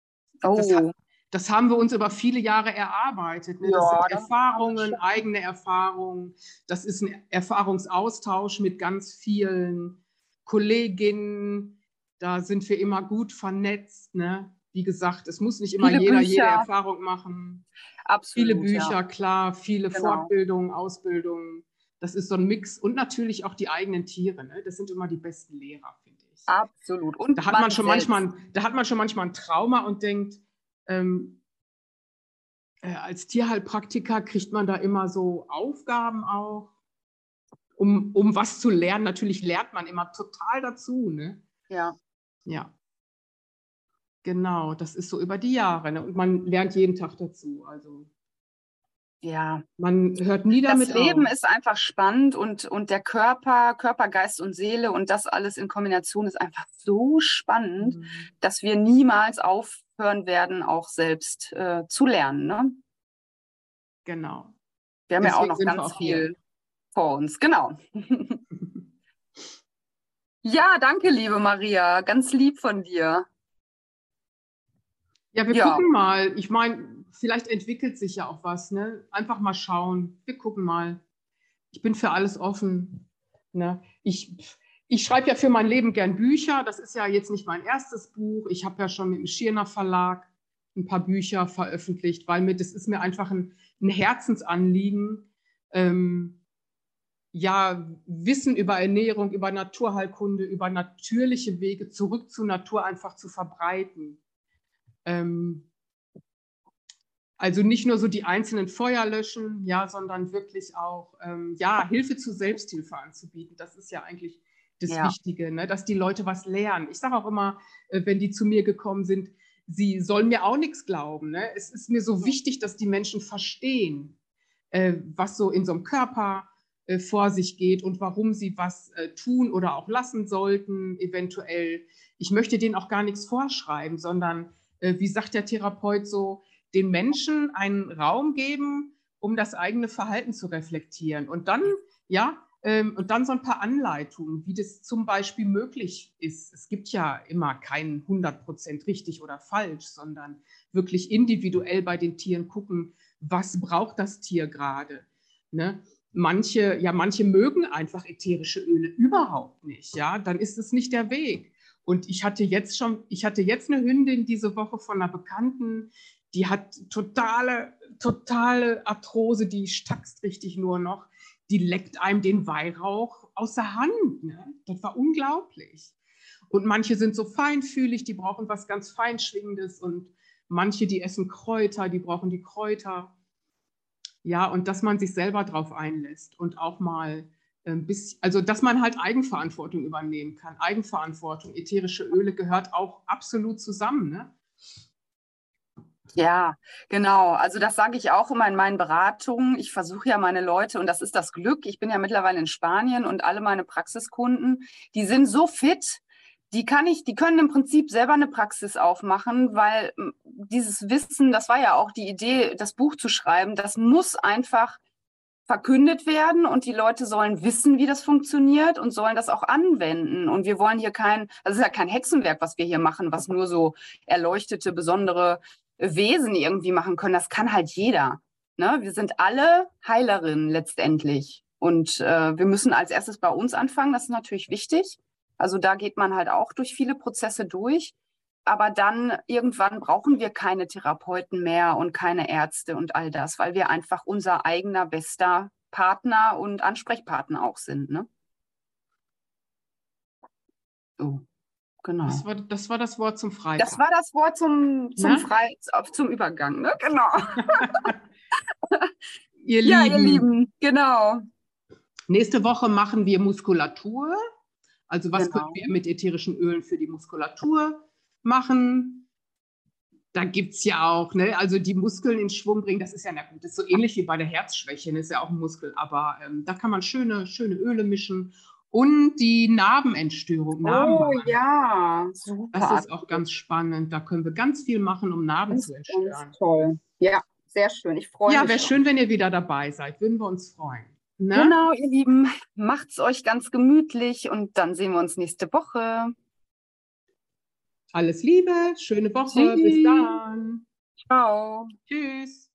Speaker 2: Oh,
Speaker 3: Das hat- das haben wir uns über viele Jahre erarbeitet. Ne? Das
Speaker 2: Ja,
Speaker 3: sind
Speaker 2: das-
Speaker 3: Erfahrungen, eigene Erfahrungen. Das ist ein Erfahrungsaustausch mit ganz vielen Kolleginnen. Da sind wir immer gut vernetzt. Ne? Wie gesagt, es muss nicht immer
Speaker 2: Viele
Speaker 3: jeder jede
Speaker 2: Bücher.
Speaker 3: Erfahrung machen.
Speaker 2: absolut.
Speaker 3: Viele Bücher,
Speaker 2: Ja.
Speaker 3: klar, viele
Speaker 2: Genau.
Speaker 3: Fortbildungen, Ausbildungen. Das ist so ein Mix. Und natürlich auch die eigenen Tiere. Ne? Das sind immer die besten Lehrer, finde ich.
Speaker 2: Absolut. Und
Speaker 3: Da hat man schon
Speaker 2: selbst.
Speaker 3: manchmal, da hat man schon manchmal ein Trauma und denkt, ähm, äh, als Tierheilpraktiker kriegt man da immer so Aufgaben auch, um, um was zu lernen. Natürlich lernt man immer total dazu. Ne?
Speaker 2: Ja.
Speaker 3: Ja. Genau, das ist so über die Jahre. Ne? Und man lernt jeden Tag dazu. Also
Speaker 2: Ja,
Speaker 3: man hört nie damit
Speaker 2: das Leben
Speaker 3: auf.
Speaker 2: ist einfach spannend und, und der Körper, Körper, Geist und Seele und das alles in Kombination ist einfach so spannend,
Speaker 3: Mhm.
Speaker 2: dass wir niemals aufhören werden, auch selbst äh, zu lernen. Ne?
Speaker 3: Genau.
Speaker 2: Wir haben ja auch
Speaker 3: Deswegen
Speaker 2: noch ganz
Speaker 3: auch
Speaker 2: viel vor uns. Genau. ja, danke, liebe Maria. Ganz lieb von dir.
Speaker 3: Ja, wir
Speaker 2: Ja.
Speaker 3: gucken mal. Ich meine, vielleicht entwickelt sich ja auch was. Ne? Einfach mal schauen. Wir gucken mal. Ich bin für alles offen. Ne? Ich, ich schreibe ja für mein Leben gern Bücher. Das ist ja jetzt nicht mein erstes Buch. Ich habe ja schon mit dem Schirner Verlag ein paar Bücher veröffentlicht, weil mir das ist mir einfach ein, ein Herzensanliegen, ähm, ja, Wissen über Ernährung, über Naturheilkunde, über natürliche Wege zurück zur Natur einfach zu verbreiten. Ähm, also nicht nur so die einzelnen Feuer löschen, ja, sondern wirklich auch ähm, ja, Hilfe zur Selbsthilfe anzubieten. Das ist ja eigentlich das ja. Wichtige, ne? dass die Leute was lernen. Ich sage auch immer, äh, wenn die zu mir gekommen sind, sie sollen mir auch nichts glauben. Ne? Es ist mir so wichtig, dass die Menschen verstehen, äh, was so in so einem Körper äh, vor sich geht und warum sie was äh, tun oder auch lassen sollten, eventuell. Ich möchte denen auch gar nichts vorschreiben, sondern, äh, wie sagt der Therapeut so, den Menschen einen Raum geben, um das eigene Verhalten zu reflektieren. Und dann, ja, ähm, und dann so ein paar Anleitungen, wie das zum Beispiel möglich ist. Es gibt ja immer keinen 100 Prozent richtig oder falsch, sondern wirklich individuell bei den Tieren gucken, was braucht das Tier gerade. Ne? Manche, ja, manche mögen einfach ätherische Öle überhaupt nicht. Ja, dann ist es nicht der Weg. Und ich hatte jetzt schon, ich hatte jetzt eine Hündin diese Woche von einer Bekannten, die hat totale, totale Arthrose, die stackst richtig nur noch die leckt einem den Weihrauch aus der Hand. Ne? Das war unglaublich. Und manche sind so feinfühlig, die brauchen was ganz Feinschwingendes und manche, die essen Kräuter, die brauchen die Kräuter. Ja, und dass man sich selber drauf einlässt und auch mal ein bisschen, also dass man halt Eigenverantwortung übernehmen kann. Eigenverantwortung, ätherische Öle gehört auch absolut zusammen. Ne?
Speaker 2: Ja, genau. Also das sage ich auch immer in meinen Beratungen. Ich versuche ja meine Leute, und das ist das Glück, ich bin ja mittlerweile in Spanien und alle meine Praxiskunden, die sind so fit, die kann ich, die können im Prinzip selber eine Praxis aufmachen, weil hm, dieses Wissen, das war ja auch die Idee, das Buch zu schreiben, das muss einfach verkündet werden und die Leute sollen wissen, wie das funktioniert und sollen das auch anwenden. Und wir wollen hier kein, das ist ja kein Hexenwerk, was wir hier machen, was nur so erleuchtete, besondere Wesen irgendwie machen können. Das kann halt jeder. Ne? Wir sind alle Heilerinnen letztendlich. Und äh, wir müssen als erstes bei uns anfangen. Das ist natürlich wichtig. Also da geht man halt auch durch viele Prozesse durch. Aber dann irgendwann brauchen wir keine Therapeuten mehr und keine Ärzte und all das, weil wir einfach unser eigener bester Partner und Ansprechpartner auch sind. Ne?
Speaker 3: So. Genau. Das war, das war das Wort zum Freitag.
Speaker 2: Das war das Wort zum, zum, Frei, zum Übergang, ne? Genau.
Speaker 3: ihr
Speaker 2: ja, Lieben. ihr Lieben, genau.
Speaker 3: Nächste Woche machen wir Muskulatur. Also was genau. können wir mit ätherischen Ölen für die Muskulatur machen? Da gibt es ja auch, ne, also die Muskeln in Schwung bringen, das ist ja, na gut, das ist so ähnlich wie bei der Herzschwäche, das ist ja auch ein Muskel, aber ähm, da kann man schöne, schöne Öle mischen und die Narbenentstörung.
Speaker 2: Oh ja,
Speaker 3: super. Das ist auch ganz spannend. Da können wir ganz viel machen, um Narben ganz, zu entstören. Ganz
Speaker 2: toll. Ja, sehr schön. Ich freue
Speaker 3: ja,
Speaker 2: mich.
Speaker 3: Ja, wäre schön, wenn ihr wieder dabei seid. Würden wir uns freuen.
Speaker 2: Ne? Genau, ihr Lieben. Macht es euch ganz gemütlich und dann sehen wir uns nächste Woche.
Speaker 3: Alles Liebe, schöne Woche. Tschüss. Bis dann.
Speaker 2: Ciao.
Speaker 3: Tschüss.